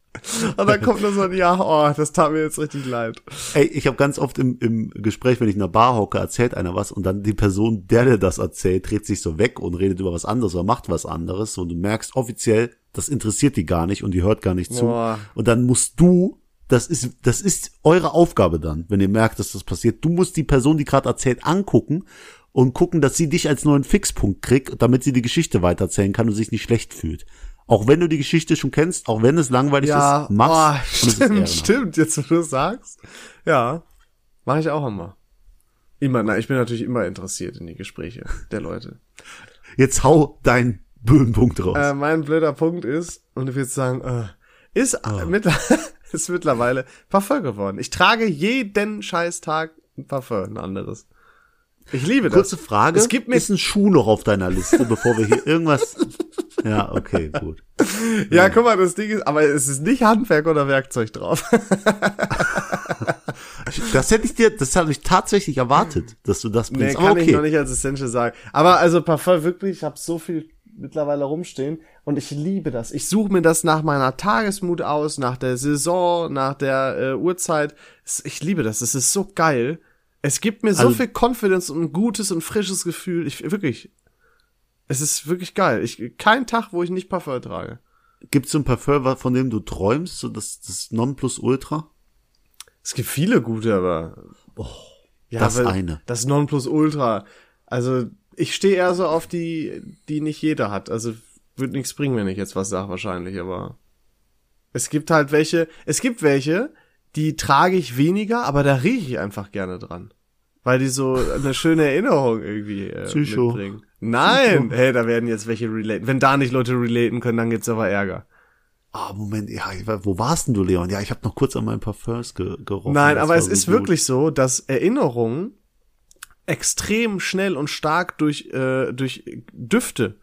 Und dann kommt nur so ein Ja, oh, das tat mir jetzt richtig leid. Ey, ich habe ganz oft im, im Gespräch, wenn ich in einer Bar hocke, erzählt einer was und dann die Person, der dir das erzählt, dreht sich so weg und redet über was anderes oder macht was anderes und du merkst offiziell, das interessiert die gar nicht und die hört gar nicht zu. Boah. Und dann musst du, das ist, das ist eure Aufgabe dann, wenn ihr merkt, dass das passiert. Du musst die Person, die gerade erzählt, angucken und gucken, dass sie dich als neuen Fixpunkt kriegt, damit sie die Geschichte weitererzählen kann und sich nicht schlecht fühlt. Auch wenn du die Geschichte schon kennst, auch wenn es langweilig ja, ist, mach's. Oh, stimmt, stimmt, jetzt wo du sagst. Ja, mache ich auch immer. Immer, na, ich bin natürlich immer interessiert in die Gespräche der Leute. Jetzt hau deinen blöden Punkt raus. Äh, mein blöder Punkt ist, und ich würde sagen, äh, ist, oh. mit, ist mittlerweile Parfum geworden. Ich trage jeden Scheißtag ein Parfum, ein anderes. Ich liebe das. Kurze Frage. Es gibt mir ist ein Schuh noch auf deiner Liste, bevor wir hier irgendwas. Ja, okay, gut. Ja, ja, guck mal, das Ding ist, aber es ist nicht Handwerk oder Werkzeug drauf. das hätte ich dir, das habe ich tatsächlich erwartet, dass du das bringst. Nee, kann okay. ich noch nicht als Essential sagen. Aber also Parfum wirklich, ich habe so viel mittlerweile rumstehen und ich liebe das. Ich suche mir das nach meiner Tagesmut aus, nach der Saison, nach der äh, Uhrzeit. Ich liebe das. Es ist so geil. Es gibt mir also, so viel Confidence und ein gutes und frisches Gefühl. Ich wirklich. Es ist wirklich geil. Ich kein Tag, wo ich nicht Parfum trage. Gibt's so ein Parfum, von dem du träumst, so das das Nonplusultra? Es gibt viele gute, aber oh, ja, das eine. Das Nonplusultra. Also, ich stehe eher so auf die die nicht jeder hat. Also wird nichts bringen, wenn ich jetzt was sage wahrscheinlich, aber es gibt halt welche, es gibt welche, die trage ich weniger, aber da rieche ich einfach gerne dran. Weil die so eine schöne Erinnerung irgendwie äh, Psycho. mitbringen. Nein, Psycho. hey, da werden jetzt welche relaten. Wenn da nicht Leute relaten können, dann gibt's aber Ärger. Ah, Moment, ja, wo warst denn du, Leon? Ja, ich habe noch kurz an meinen Parfums ge gerochen. Nein, aber es so ist gut. wirklich so, dass Erinnerungen extrem schnell und stark durch, äh, durch Düfte,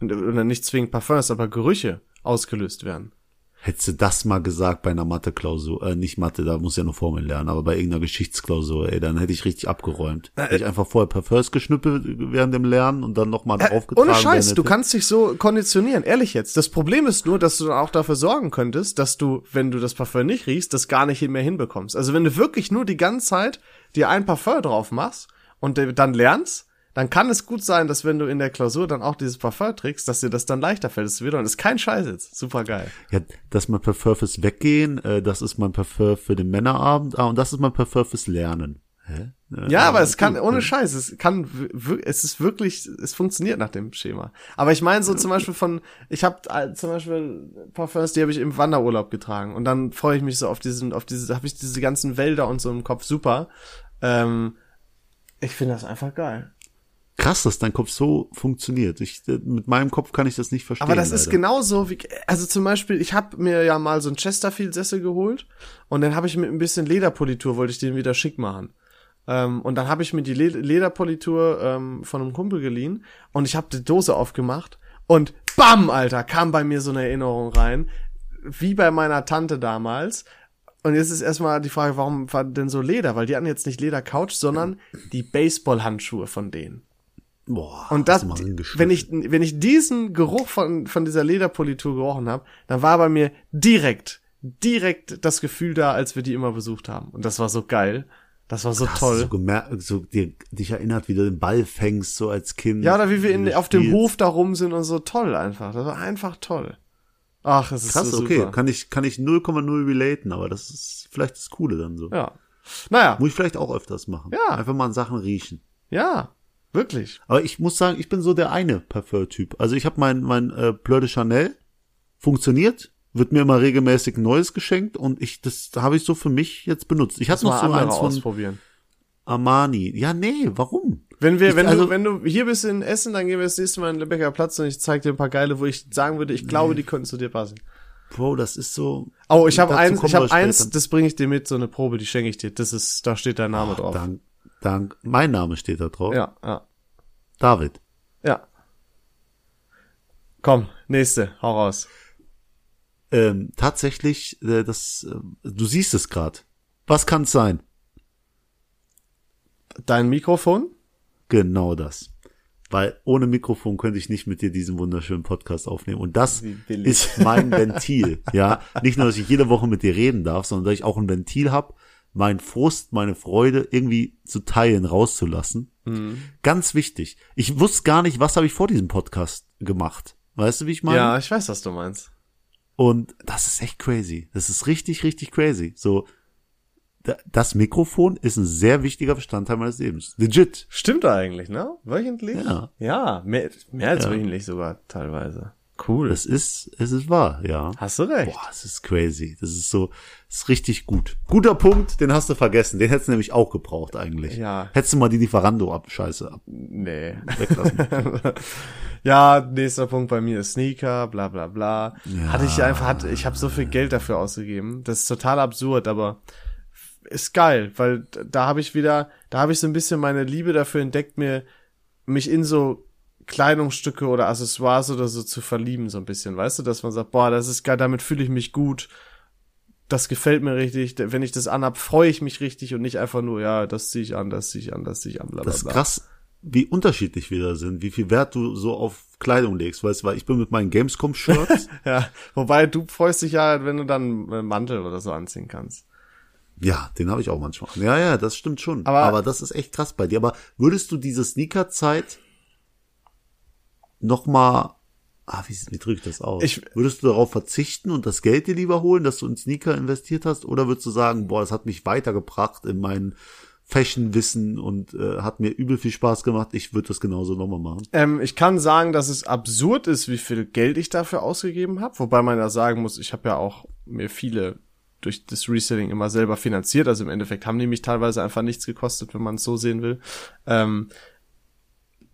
oder nicht zwingend Parfums, aber Gerüche ausgelöst werden. Hättest du das mal gesagt bei einer Mathe-Klausur, äh, nicht Mathe, da muss ja nur Formeln lernen, aber bei irgendeiner Geschichtsklausur, ey, dann hätte ich richtig abgeräumt. Äh, hätte ich einfach vorher Parfums geschnüppelt während dem Lernen und dann nochmal äh, draufgetragen. Ohne Scheiß, du kannst dich so konditionieren, ehrlich jetzt. Das Problem ist nur, dass du dann auch dafür sorgen könntest, dass du, wenn du das Parfum nicht riechst, das gar nicht mehr hinbekommst. Also wenn du wirklich nur die ganze Zeit dir ein Parfum drauf machst und dann lernst, dann kann es gut sein, dass wenn du in der Klausur dann auch dieses Parfum trägst, dass dir das dann leichter fällt. Das wieder und das ist kein Scheiß jetzt. Super geil. Ja, das ist mein Parfum fürs Weggehen, äh, das ist mein Parfum für den Männerabend, ah, und das ist mein Parfum fürs Lernen. Hä? Äh, Ja, aber es kann, ohne Scheiß, es kann, es ist wirklich, es funktioniert nach dem Schema. Aber ich meine so zum Beispiel von, ich habe zum Beispiel Parfums, die habe ich im Wanderurlaub getragen und dann freue ich mich so auf diesen, auf diese, habe ich diese ganzen Wälder und so im Kopf, super. Ähm, ich finde das einfach geil. Krass, dass dein Kopf so funktioniert. Ich, äh, mit meinem Kopf kann ich das nicht verstehen. Aber das ist leider. genauso wie, also zum Beispiel, ich habe mir ja mal so einen Chesterfield-Sessel geholt und dann habe ich mit ein bisschen Lederpolitur, wollte ich den wieder schick machen. Ähm, und dann habe ich mir die Le Lederpolitur ähm, von einem Kumpel geliehen und ich habe die Dose aufgemacht und bam, Alter, kam bei mir so eine Erinnerung rein, wie bei meiner Tante damals. Und jetzt ist erstmal die Frage, warum war denn so Leder? Weil die hatten jetzt nicht Leder-Couch, sondern die Baseball-Handschuhe von denen. Boah, Und das, wenn ich, wenn ich diesen Geruch von, von dieser Lederpolitur gerochen habe, dann war bei mir direkt, direkt das Gefühl da, als wir die immer besucht haben. Und das war so geil. Das war so Hast toll. Du so gemerkt, so dir, dich erinnert, wie du den Ball fängst, so als Kind. ja, oder wie wir in, auf dem. Hof da rum sind und so toll einfach. Das war einfach toll. Ach, es ist Krass, so okay. super. Kann ich, kann ich 0,0 relaten, aber das ist vielleicht das Coole dann so. Ja. Naja, Muss ich vielleicht auch öfters machen. Ja. Einfach mal an Sachen riechen. ja, wirklich. Aber ich muss sagen, ich bin so der eine Parfum-Typ. Also ich habe mein, mein äh, Bleu de Chanel, funktioniert, wird mir immer regelmäßig Neues geschenkt und ich, das habe ich so für mich jetzt benutzt. Ich hatte noch Mal so eins von ausprobieren. Armani. Ja, nee, warum? Wenn wir, Ich- wenn also- du, wenn du hier bist in Essen, dann gehen wir das nächste Mal in den Lebecker Platz und ich zeig dir ein paar geile, wo ich sagen würde, ich glaube, die könnten zu dir passen. Bro, das ist so. Oh, ich habe eins, ich habe eins, das bringe ich dir mit, so eine Probe, die schenke ich dir. Das ist, da steht dein Name drauf. Dank, dank, mein Name steht da drauf. Ja, ja, David. ja. Komm, nächste, hau raus. Ähm, tatsächlich, äh, das, äh, du siehst es gerade. Was kann's sein? Dein Mikrofon? Genau das. Weil ohne Mikrofon könnte ich nicht mit dir diesen wunderschönen Podcast aufnehmen. Und das ist mein Ventil. ja, nicht nur, dass ich jede Woche mit dir reden darf, sondern dass ich auch ein Ventil habe, meinen Frust, meine Freude irgendwie zu teilen, rauszulassen. Mhm. Ganz wichtig. Ich wusste gar nicht, was habe ich vor diesem Podcast gemacht. Weißt du, wie ich meine? Ja, ich weiß, was du meinst. Und das ist echt crazy. Das ist richtig, richtig crazy. So, das Mikrofon ist ein sehr wichtiger Bestandteil meines Lebens. Legit. Stimmt eigentlich, ne? Wöchentlich? Ja. Ja, mehr, mehr als Ja. wöchentlich sogar teilweise. Cool. Es ist, es ist wahr, ja. Hast du recht. Boah, es ist crazy. Das ist so, das ist richtig gut. Guter Punkt, den hast du vergessen. Den hättest du nämlich auch gebraucht eigentlich. Ja. Hättest du mal die Lieferando ab, scheiße, ab, Nee. weglassen. ja, nächster Punkt bei mir ist Sneaker, bla bla bla. Hatte ich einfach, hatte, ich habe so viel Geld dafür ausgegeben. Das ist total absurd, aber ist geil, weil da habe ich wieder, da habe ich so ein bisschen meine Liebe dafür entdeckt, mir mich in so Kleidungsstücke oder Accessoires oder so zu verlieben, so ein bisschen, weißt du, dass man sagt, boah, das ist geil, damit fühle ich mich gut, das gefällt mir richtig, wenn ich das anhab, freue ich mich richtig und nicht einfach nur, ja, das ziehe ich an, das ziehe ich an, das ziehe ich an, bla bla Das ist krass, wie unterschiedlich wir da sind, wie viel Wert du so auf Kleidung legst, weißt du, weil ich bin mit meinen Gamescom-Shirts, Ja, wobei du freust dich ja, wenn du dann einen Mantel oder so anziehen kannst. Ja, den habe ich auch manchmal. Ja, ja, das stimmt schon. Aber- Aber, das ist echt krass bei dir. Aber würdest du diese Sneaker-Zeit noch mal, ah, wie, wie drücke ich das aus? Ich- würdest du darauf verzichten und das Geld dir lieber holen, dass du in Sneaker investiert hast? Oder würdest du sagen, boah, das hat mich weitergebracht in mein Fashion-Wissen und äh, hat mir übel viel Spaß gemacht, ich würde das genauso nochmal machen? Ähm, ich kann sagen, dass es absurd ist, wie viel Geld ich dafür ausgegeben habe, wobei man ja sagen muss, ich habe ja auch mir viele durch das Reselling immer selber finanziert, also im Endeffekt haben die mich teilweise einfach nichts gekostet, wenn man es so sehen will. Ähm,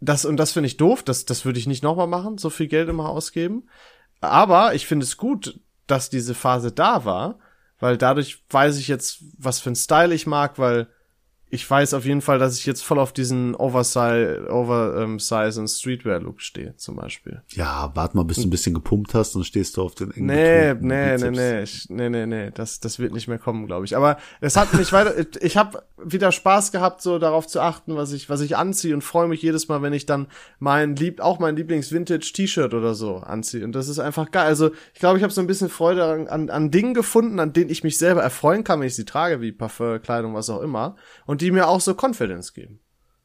das und das finde ich doof, das, das würde ich nicht nochmal machen, so viel Geld immer ausgeben. Aber ich finde es gut, dass diese Phase da war, weil dadurch weiß ich jetzt, was für ein Style ich mag, weil ich weiß auf jeden Fall, dass ich jetzt voll auf diesen Oversize, Oversize und Streetwear-Look stehe, zum Beispiel. Ja, warte mal, bis du ein bisschen gepumpt hast und stehst du auf den engen Nee, nee, nee, Bizeps. nee, ich, nee, nee, nee, das, das wird nicht mehr kommen, glaube ich. Aber es hat mich weiter, ich habe wieder Spaß gehabt, so darauf zu achten, was ich, was ich anziehe und freue mich jedes Mal, wenn ich dann mein lieb, auch mein Lieblings-Vintage-T-Shirt oder so anziehe. Und das ist einfach geil. Also ich glaube, ich habe so ein bisschen Freude an, an, an Dingen gefunden, an denen ich mich selber erfreuen kann, wenn ich sie trage, wie Parfum, Kleidung, was auch immer, und die mir auch so Confidence geben.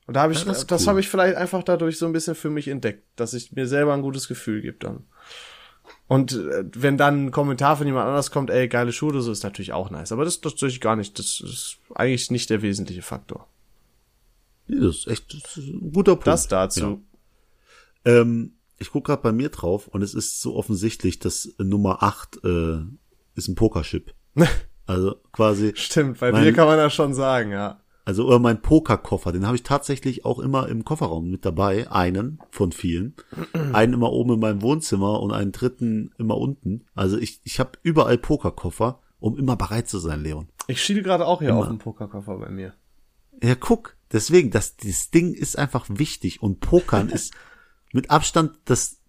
Und da habe ich, Ja, das das, cool. habe ich vielleicht einfach dadurch so ein bisschen für mich entdeckt, dass ich mir selber ein gutes Gefühl gebe dann. Und äh, wenn dann ein Kommentar von jemand anders kommt, ey, geile Schuhe oder so, ist natürlich auch nice. Aber das, das natürlich gar nicht, das ist eigentlich nicht der wesentliche Faktor. Das ist echt das ist ein guter Punkt. Das dazu. Ja. Ähm, ich guck gerade bei mir drauf und es ist so offensichtlich, dass Nummer 8 äh, ist ein Pokerchip. Also quasi, Stimmt, bei Mein- dir kann man das schon sagen, ja. Also oder mein Pokerkoffer, den habe ich tatsächlich auch immer im Kofferraum mit dabei, einen von vielen. einen immer oben in meinem Wohnzimmer und einen dritten immer unten. Also ich, ich habe überall Pokerkoffer, um immer bereit zu sein, Leon. Ich schiele gerade auch hier Immer. auf den Pokerkoffer bei mir. Ja, guck, deswegen, das, das Ding ist einfach wichtig und Pokern ist mit Abstand das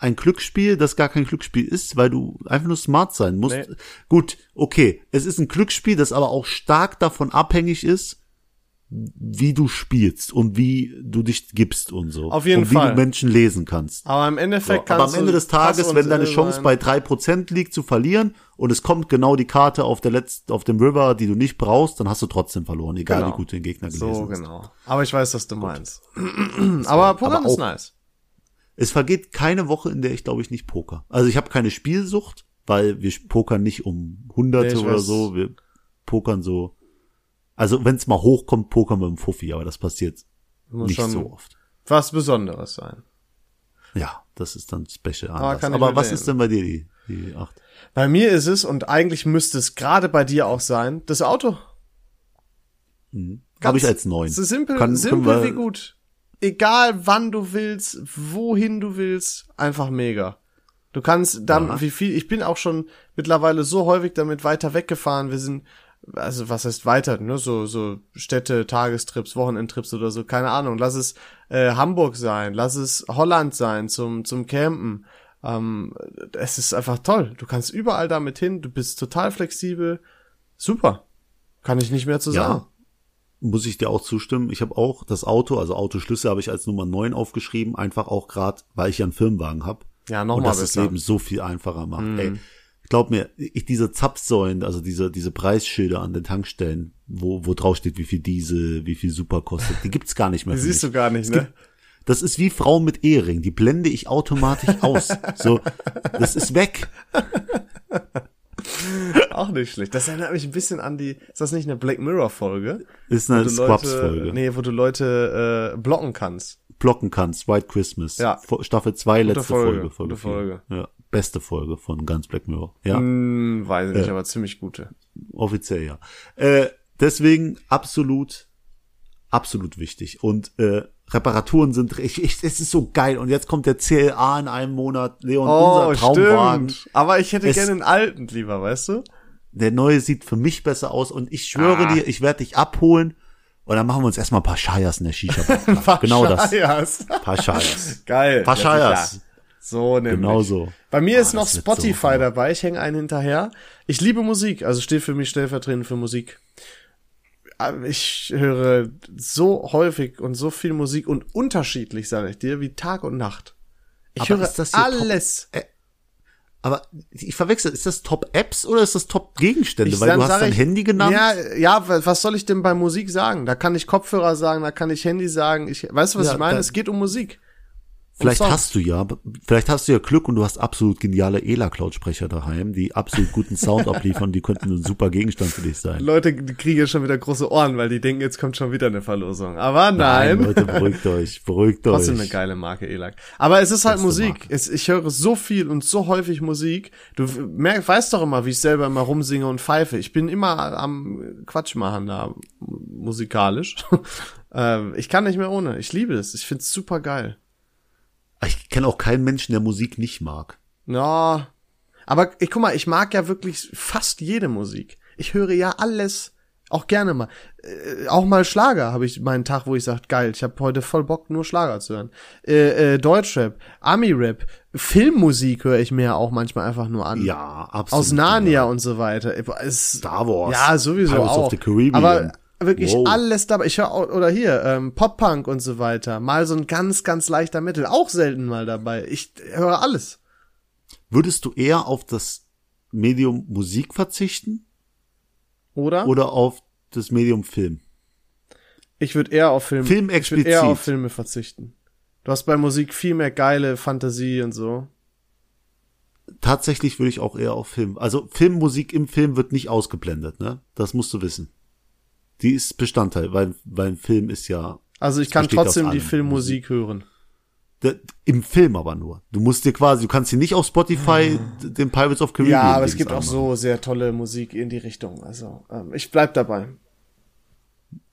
ein Glücksspiel, das gar kein Glücksspiel ist, weil du einfach nur smart sein musst. Nee. Gut, okay, es ist ein Glücksspiel, das aber auch stark davon abhängig ist, wie du spielst und wie du dich gibst und so. Auf jeden und wie Fall. du Menschen lesen kannst. Aber im So, Endeffekt aber kannst am Ende des Tages, wenn deine Chance sein. bei drei Prozent liegt zu verlieren und es kommt genau die Karte auf der letzten, auf dem River, die du nicht brauchst, dann hast du trotzdem verloren, egal Genau. wie gut du den Gegner gelesen So, hast. genau. Aber ich weiß, was du meinst. aber Aber ist nice. Es vergeht keine Woche, in der ich glaube ich nicht poker. Also ich habe keine Spielsucht, weil wir pokern nicht um Hunderte Nee, oder weiß. so. Wir pokern so. Also wenn es mal hochkommt, pokern wir im Fuffi, aber das passiert Muss nicht so oft. was Besonderes sein. Ja, das ist dann special Aber anders. Aber mit was ist denn bei dir die, die acht? Bei mir ist es, und eigentlich müsste es gerade bei dir auch sein, das Auto. Habe ich als neun. Es ist simpel, Kann- simpel wie gut. Egal wann du willst, wohin du willst, einfach mega. Du kannst dann, Ja. wie viel, ich bin auch schon mittlerweile so häufig damit weiter weggefahren. Wir sind, also was heißt weiter, ne, so, so Städte, Tagestrips, Wochenendtrips oder so, keine Ahnung. Lass es äh, Hamburg sein, lass es Holland sein zum, zum Campen. Ähm, es ist einfach toll. Du kannst überall damit hin, du bist total flexibel. Super. Kann ich nicht mehr zu sagen. Ja. Muss ich dir auch zustimmen. Ich habe auch das Auto, also Autoschlüssel habe ich als Nummer neun aufgeschrieben, einfach auch gerade, weil ich ja einen Firmenwagen habe. Ja, und nochmal das das besser. Leben so viel einfacher macht. Ey, glaub mir, ich diese Zapfsäulen, also diese diese Preisschilder an den Tankstellen, wo wo drauf steht, wie viel Diesel, wie viel Super kostet, die gibt's gar nicht mehr. Die siehst mich. du gar nicht, Es ne? gibt- Das ist wie Frau mit Ehering, die blende ich automatisch aus. So, das ist weg. Auch nicht schlecht. Das erinnert mich ein bisschen an die, ist das nicht eine Black Mirror Folge? Ist eine Squabs Folge. nee, wo du Leute äh, blocken kannst. Blocken kannst, White Christmas. Ja. Staffel 2, Gute letzte Folge, Folge. Folge. Folge. Ja, beste Folge von ganz Black Mirror. Ja. Hm, weiß ich nicht, aber ziemlich gute. Offiziell ja. Äh, deswegen absolut, absolut wichtig. Und äh, Reparaturen sind, ich, ich, es ist so geil. Und jetzt kommt der CLA in einem Monat. Leon, Oh, unser Traumwagen. stimmt. Aber ich hätte Es- gerne einen alten lieber, weißt du? Der neue sieht für mich besser aus. Und ich schwöre Ah. dir, ich werde dich abholen. Und dann machen wir uns erstmal ein paar Scheiers in der Shisha-Bar. genau das. Scheiß. paar Scheiers. Geil. Paar Ja, Scheiers. So nämlich. Genau so. Bei mir Ah, ist noch wird so Spotify hammer. dabei. Ich hänge einen hinterher. Ich liebe Musik, also steht für mich stellvertretend für Musik. Ich höre so häufig und so viel Musik und unterschiedlich, sage ich dir, wie Tag und Nacht. Ich Aber höre Top- alles. Aber ich verwechsel, ist das Top-Apps oder ist das Top-Gegenstände? Ich- Weil du hast dein ich- Handy genannt. Ja, ja, wa- was soll ich denn bei Musik sagen? Da kann ich Kopfhörer sagen, da kann ich Handy sagen. Ich, weißt du, was Ja, ich meine? Es geht um Musik. Vielleicht hast du ja, vielleicht hast du ja Glück und du hast absolut geniale ELA-Cloud-Sprecher daheim, die absolut guten Sound abliefern, die könnten ein super Gegenstand für dich sein. Leute die kriegen schon wieder große Ohren, weil die denken, jetzt kommt schon wieder eine Verlosung. Aber nein. Leute, beruhigt euch, beruhigt Trotzdem euch. eine geile Marke, Elag. Aber es ist halt Beste Musik. Es, ich höre so viel und so häufig Musik. Du merkst, weißt doch immer, wie ich selber immer rumsinge und pfeife. Ich bin immer am Quatsch machen da, musikalisch. ähm, ich kann nicht mehr ohne. Ich liebe es. Ich find's super geil. Ich kenne auch keinen Menschen, der Musik nicht mag. Ja. Aber ich guck mal, ich mag ja wirklich fast jede Musik. Ich höre ja alles, auch gerne mal. Äh, auch mal Schlager habe ich meinen Tag, wo ich sage, geil, ich habe heute voll Bock, nur Schlager zu hören. Äh, äh, Deutschrap, Ami-Rap, Filmmusik höre ich mir auch manchmal einfach nur an. Ja, absolut. Aus Narnia und so weiter. Es, Star Wars. ja, sowieso Pirates auch. of the Caribbean. Aber wirklich Wow. alles dabei. Ich höre auch, oder hier, ähm, Pop-Punk und so weiter. Mal so ein ganz, ganz leichter Metal. Auch selten mal dabei. Ich höre alles. Würdest du eher auf das Medium Musik verzichten Oder? oder auf das Medium Film? Ich würde eher auf Film, Film ich würd explizit. eher auf Filme verzichten. Du hast bei Musik viel mehr geile Fantasie und so. Tatsächlich würde ich auch eher auf Film. Also Filmmusik im Film wird nicht ausgeblendet, ne? Das musst du wissen. Die ist Bestandteil, weil, weil ein Film ist ja Also ich kann trotzdem die. Filmmusik hören. D- Im Film aber nur. Du musst dir quasi, du kannst hier nicht auf Spotify d- den Pirates of Caribbean Ja, aber es gibt auch so sehr tolle Musik in die Richtung. Also ähm, ich bleib dabei.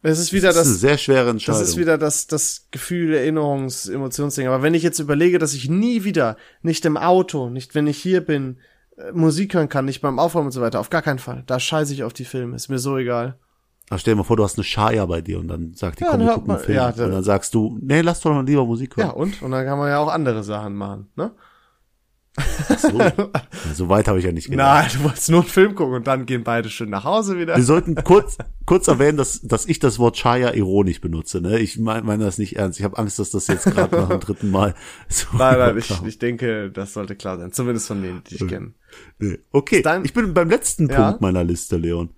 Es ist wieder Das ist eine das, sehr schwere Entscheidung. das ist wieder das, das Gefühl, Erinnerungs-, Emotionsding. Aber wenn ich jetzt überlege, dass ich nie wieder, nicht im Auto, nicht wenn ich hier bin, äh, Musik hören kann, nicht beim Aufräumen und so weiter, auf gar keinen Fall. Da scheiße ich auf die Filme, ist mir so egal. Ach, stell dir mal vor, du hast eine Shaya bei dir und dann sagt die, Ja, komm, wir gucken einen Film. ja, und dann sagst du, nee, lass doch mal lieber Musik Ja, hören. und? Und dann kann man ja auch andere Sachen machen, ne? Ach so. Ja, so weit habe ich ja nicht gedacht. Nein, du wolltest nur einen Film gucken und dann gehen beide schön nach Hause wieder. Wir sollten kurz, kurz erwähnen, dass, dass ich das Wort Shaya ironisch benutze. Ne? Ich meine meine das nicht ernst. Ich habe Angst, dass das jetzt gerade nach dem dritten Mal so Nein, nein, ich, ich denke, das sollte klar sein. Zumindest von denen, die ich kenne. Nee. Okay, ich bin beim letzten Ja. Punkt meiner Liste, Leon.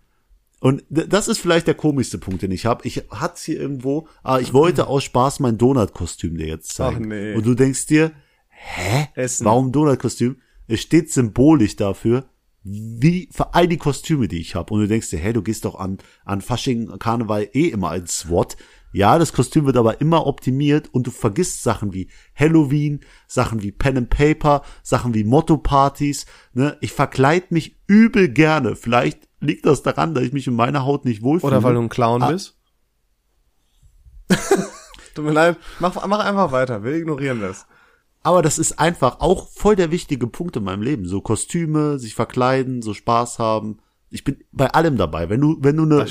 Und das ist vielleicht der komischste Punkt, den ich habe. Ich hat's hier irgendwo, aber ich wollte aus Spaß mein Donut-Kostüm dir jetzt zeigen. Ach, nee. Und du denkst dir, hä? Essen. Warum Donut-Kostüm? Es steht symbolisch dafür, wie für all die Kostüme, die ich habe. Und du denkst dir, hä, du gehst doch an, an Fasching, Karneval eh immer als SWAT. Ja, das Kostüm wird aber immer optimiert und du vergisst Sachen wie Halloween, Sachen wie Pen and Paper, Sachen wie Motto-Partys. Ne? Ich verkleid mich übel gerne. Vielleicht liegt das daran, dass ich mich in meiner Haut nicht wohlfühle. Oder weil du ein Clown Ah. bist? Tut mir leid, mach, mach einfach weiter, wir ignorieren das. Aber das ist einfach auch voll der wichtige Punkt in meinem Leben. So Kostüme, sich verkleiden, so Spaß haben. Ich bin bei allem dabei. Wenn du, wenn du eine,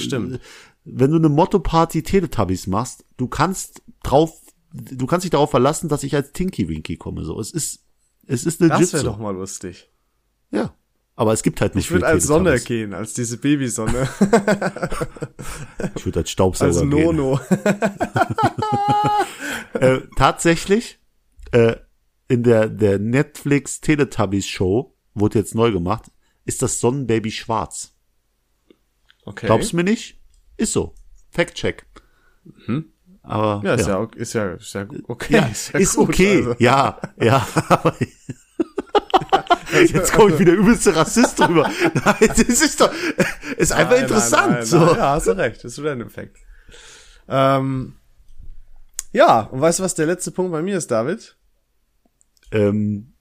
wenn du eine Motto-Party Teletubbies machst, du kannst drauf, du kannst dich darauf verlassen, dass ich als Tinky Winky komme. So, es ist, es ist legit Das wäre doch mal lustig. Ja. Aber es gibt halt nicht Ich würde viele als Sonne gehen, als diese Babysonne. Ich würde als Staubsauger als gehen. Nono. äh, tatsächlich, äh, in der, der Netflix Teletubbies Show, wurde jetzt neu gemacht, ist das Sonnenbaby schwarz. Okay. Glaubst du mir nicht? Ist so. Fact-check. Aber, Mhm. ja, ist ja, ok- ist ja, ist ja okay. Ja, ist, gut, okay. also. Ja, ja. aber- Jetzt komme ich wieder übelste Rassist drüber. Nein, das ist doch, ist einfach Nein, interessant. Nein, nein, so. Ja, hast du recht. Das ist wieder ein Effekt. Ähm, ja, und weißt du, was der letzte Punkt bei mir ist, David? Ähm,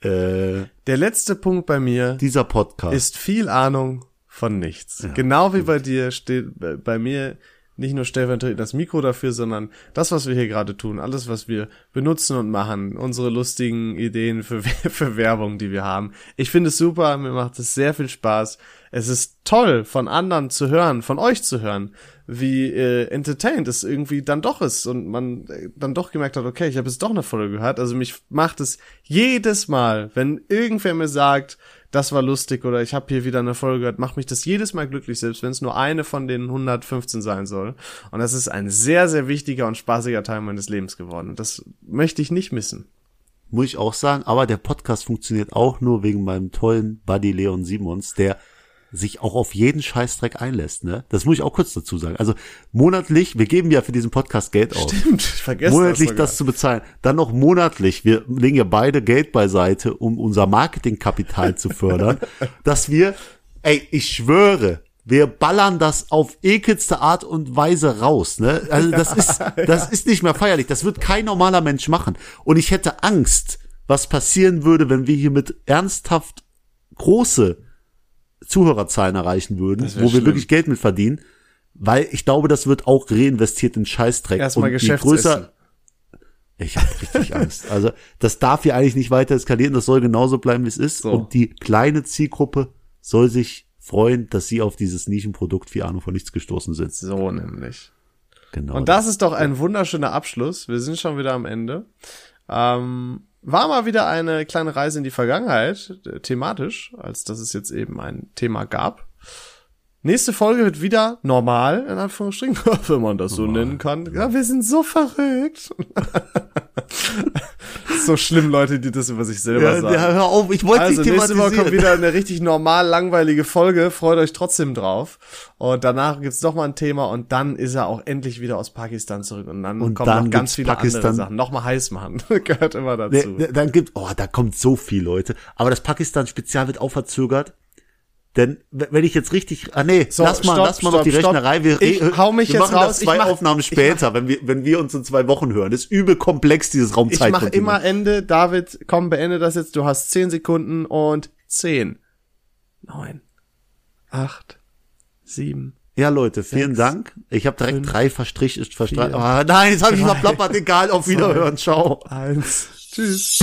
äh, Der letzte Punkt bei mir dieser Podcast. ist viel Ahnung von nichts. genau wie bei dir steht bei mir nicht nur stellvertretend das Mikro dafür, sondern das, was wir hier gerade tun, alles, was wir benutzen und machen, unsere lustigen Ideen für, für Werbung, die wir haben. Ich finde es super, mir macht es sehr viel Spaß. Es ist toll, von anderen zu hören, von euch zu hören, wie äh, entertained es irgendwie dann doch ist und man äh, dann doch gemerkt hat, okay, ich habe jetzt doch eine Folge gehört. Also mich macht es jedes Mal, wenn irgendwer mir sagt, das war lustig oder ich habe hier wieder eine Folge gehört, macht mich das jedes Mal glücklich, selbst wenn es nur eine von den 115 sein soll. Und das ist ein sehr, sehr wichtiger und spaßiger Teil meines Lebens geworden. Das möchte ich nicht missen. muss ich auch sagen, aber der Podcast funktioniert auch nur wegen meinem tollen Buddy Leon Simons, der sich auch auf jeden Scheißdreck einlässt, ne? Das muss ich auch kurz dazu sagen. Also monatlich, wir geben ja für diesen Podcast Geld aus. Stimmt, ich vergesse monatlich das, das, zu bezahlen. Dann noch monatlich, wir legen ja beide Geld beiseite, um unser Marketingkapital zu fördern, dass wir, ey, ich schwöre, wir ballern das auf ekelste Art und Weise raus, ne? Also das ist, das ist nicht mehr feierlich. Das wird kein normaler Mensch machen. Und ich hätte Angst, was passieren würde, wenn wir hier mit ernsthaft große Zuhörerzahlen erreichen würden, Das wo wir schlimm. wirklich Geld mit verdienen. Weil ich glaube, das wird auch reinvestiert in Scheißdreck. Erstmal Und je Geschäftsessen. ich habe richtig Angst. Also das darf hier eigentlich nicht weiter eskalieren. Das soll genauso bleiben, wie es ist. So. Und die kleine Zielgruppe soll sich freuen, dass sie auf dieses Nischenprodukt wie Ahnung von nichts gestoßen sind. So nämlich. Genau. Und das ist doch ein wunderschöner Abschluss. Wir sind schon wieder am Ende. Ähm, war mal wieder eine kleine Reise in die Vergangenheit, äh, thematisch, als dass es jetzt eben ein Thema gab. Nächste Folge wird wieder normal, in Anführungsstrichen, wenn man das so nennen kann. Ja, wir sind so verrückt. so schlimm, Leute, die das über sich selber Ja, sagen. ja, hör auf, ich wollte Also nicht nächste Woche kommt thematisieren. wieder eine richtig normal langweilige Folge. Freut euch trotzdem drauf. Und danach gibt's noch mal ein Thema und dann ist er auch endlich wieder aus Pakistan zurück. Und dann Und kommen dann noch ganz viele Pakistan- andere Sachen. Nochmal heiß machen. Gehört immer Ne, dazu. ne, dann gibt, oh, da kommt so viel, Leute. Aber das Pakistan-Spezial wird auch verzögert. Denn wenn ich jetzt richtig, ah nee, So, lass mal, stopp, lass mal noch stopp, die stopp. Rechnerei. Wir, Ich äh, hau mich wir jetzt machen raus. das Ich zwei mach- Aufnahmen ich später, wenn wir, wenn wir uns in zwei Wochen hören. Das ist übel komplex, dieses Ich Raumzeit. mache immer Ende. David, komm, beende das jetzt. Du hast zehn Sekunden und zehn, neun, acht, sieben, Ja, Leute, vielen Sechs, Dank. Ich habe direkt fünf, drei verstrichen, verstreicht. vier, Ah, nein, jetzt habe ich drei, mal plappert. Egal, auf Wiederhören. Ciao. eins. Tschüss.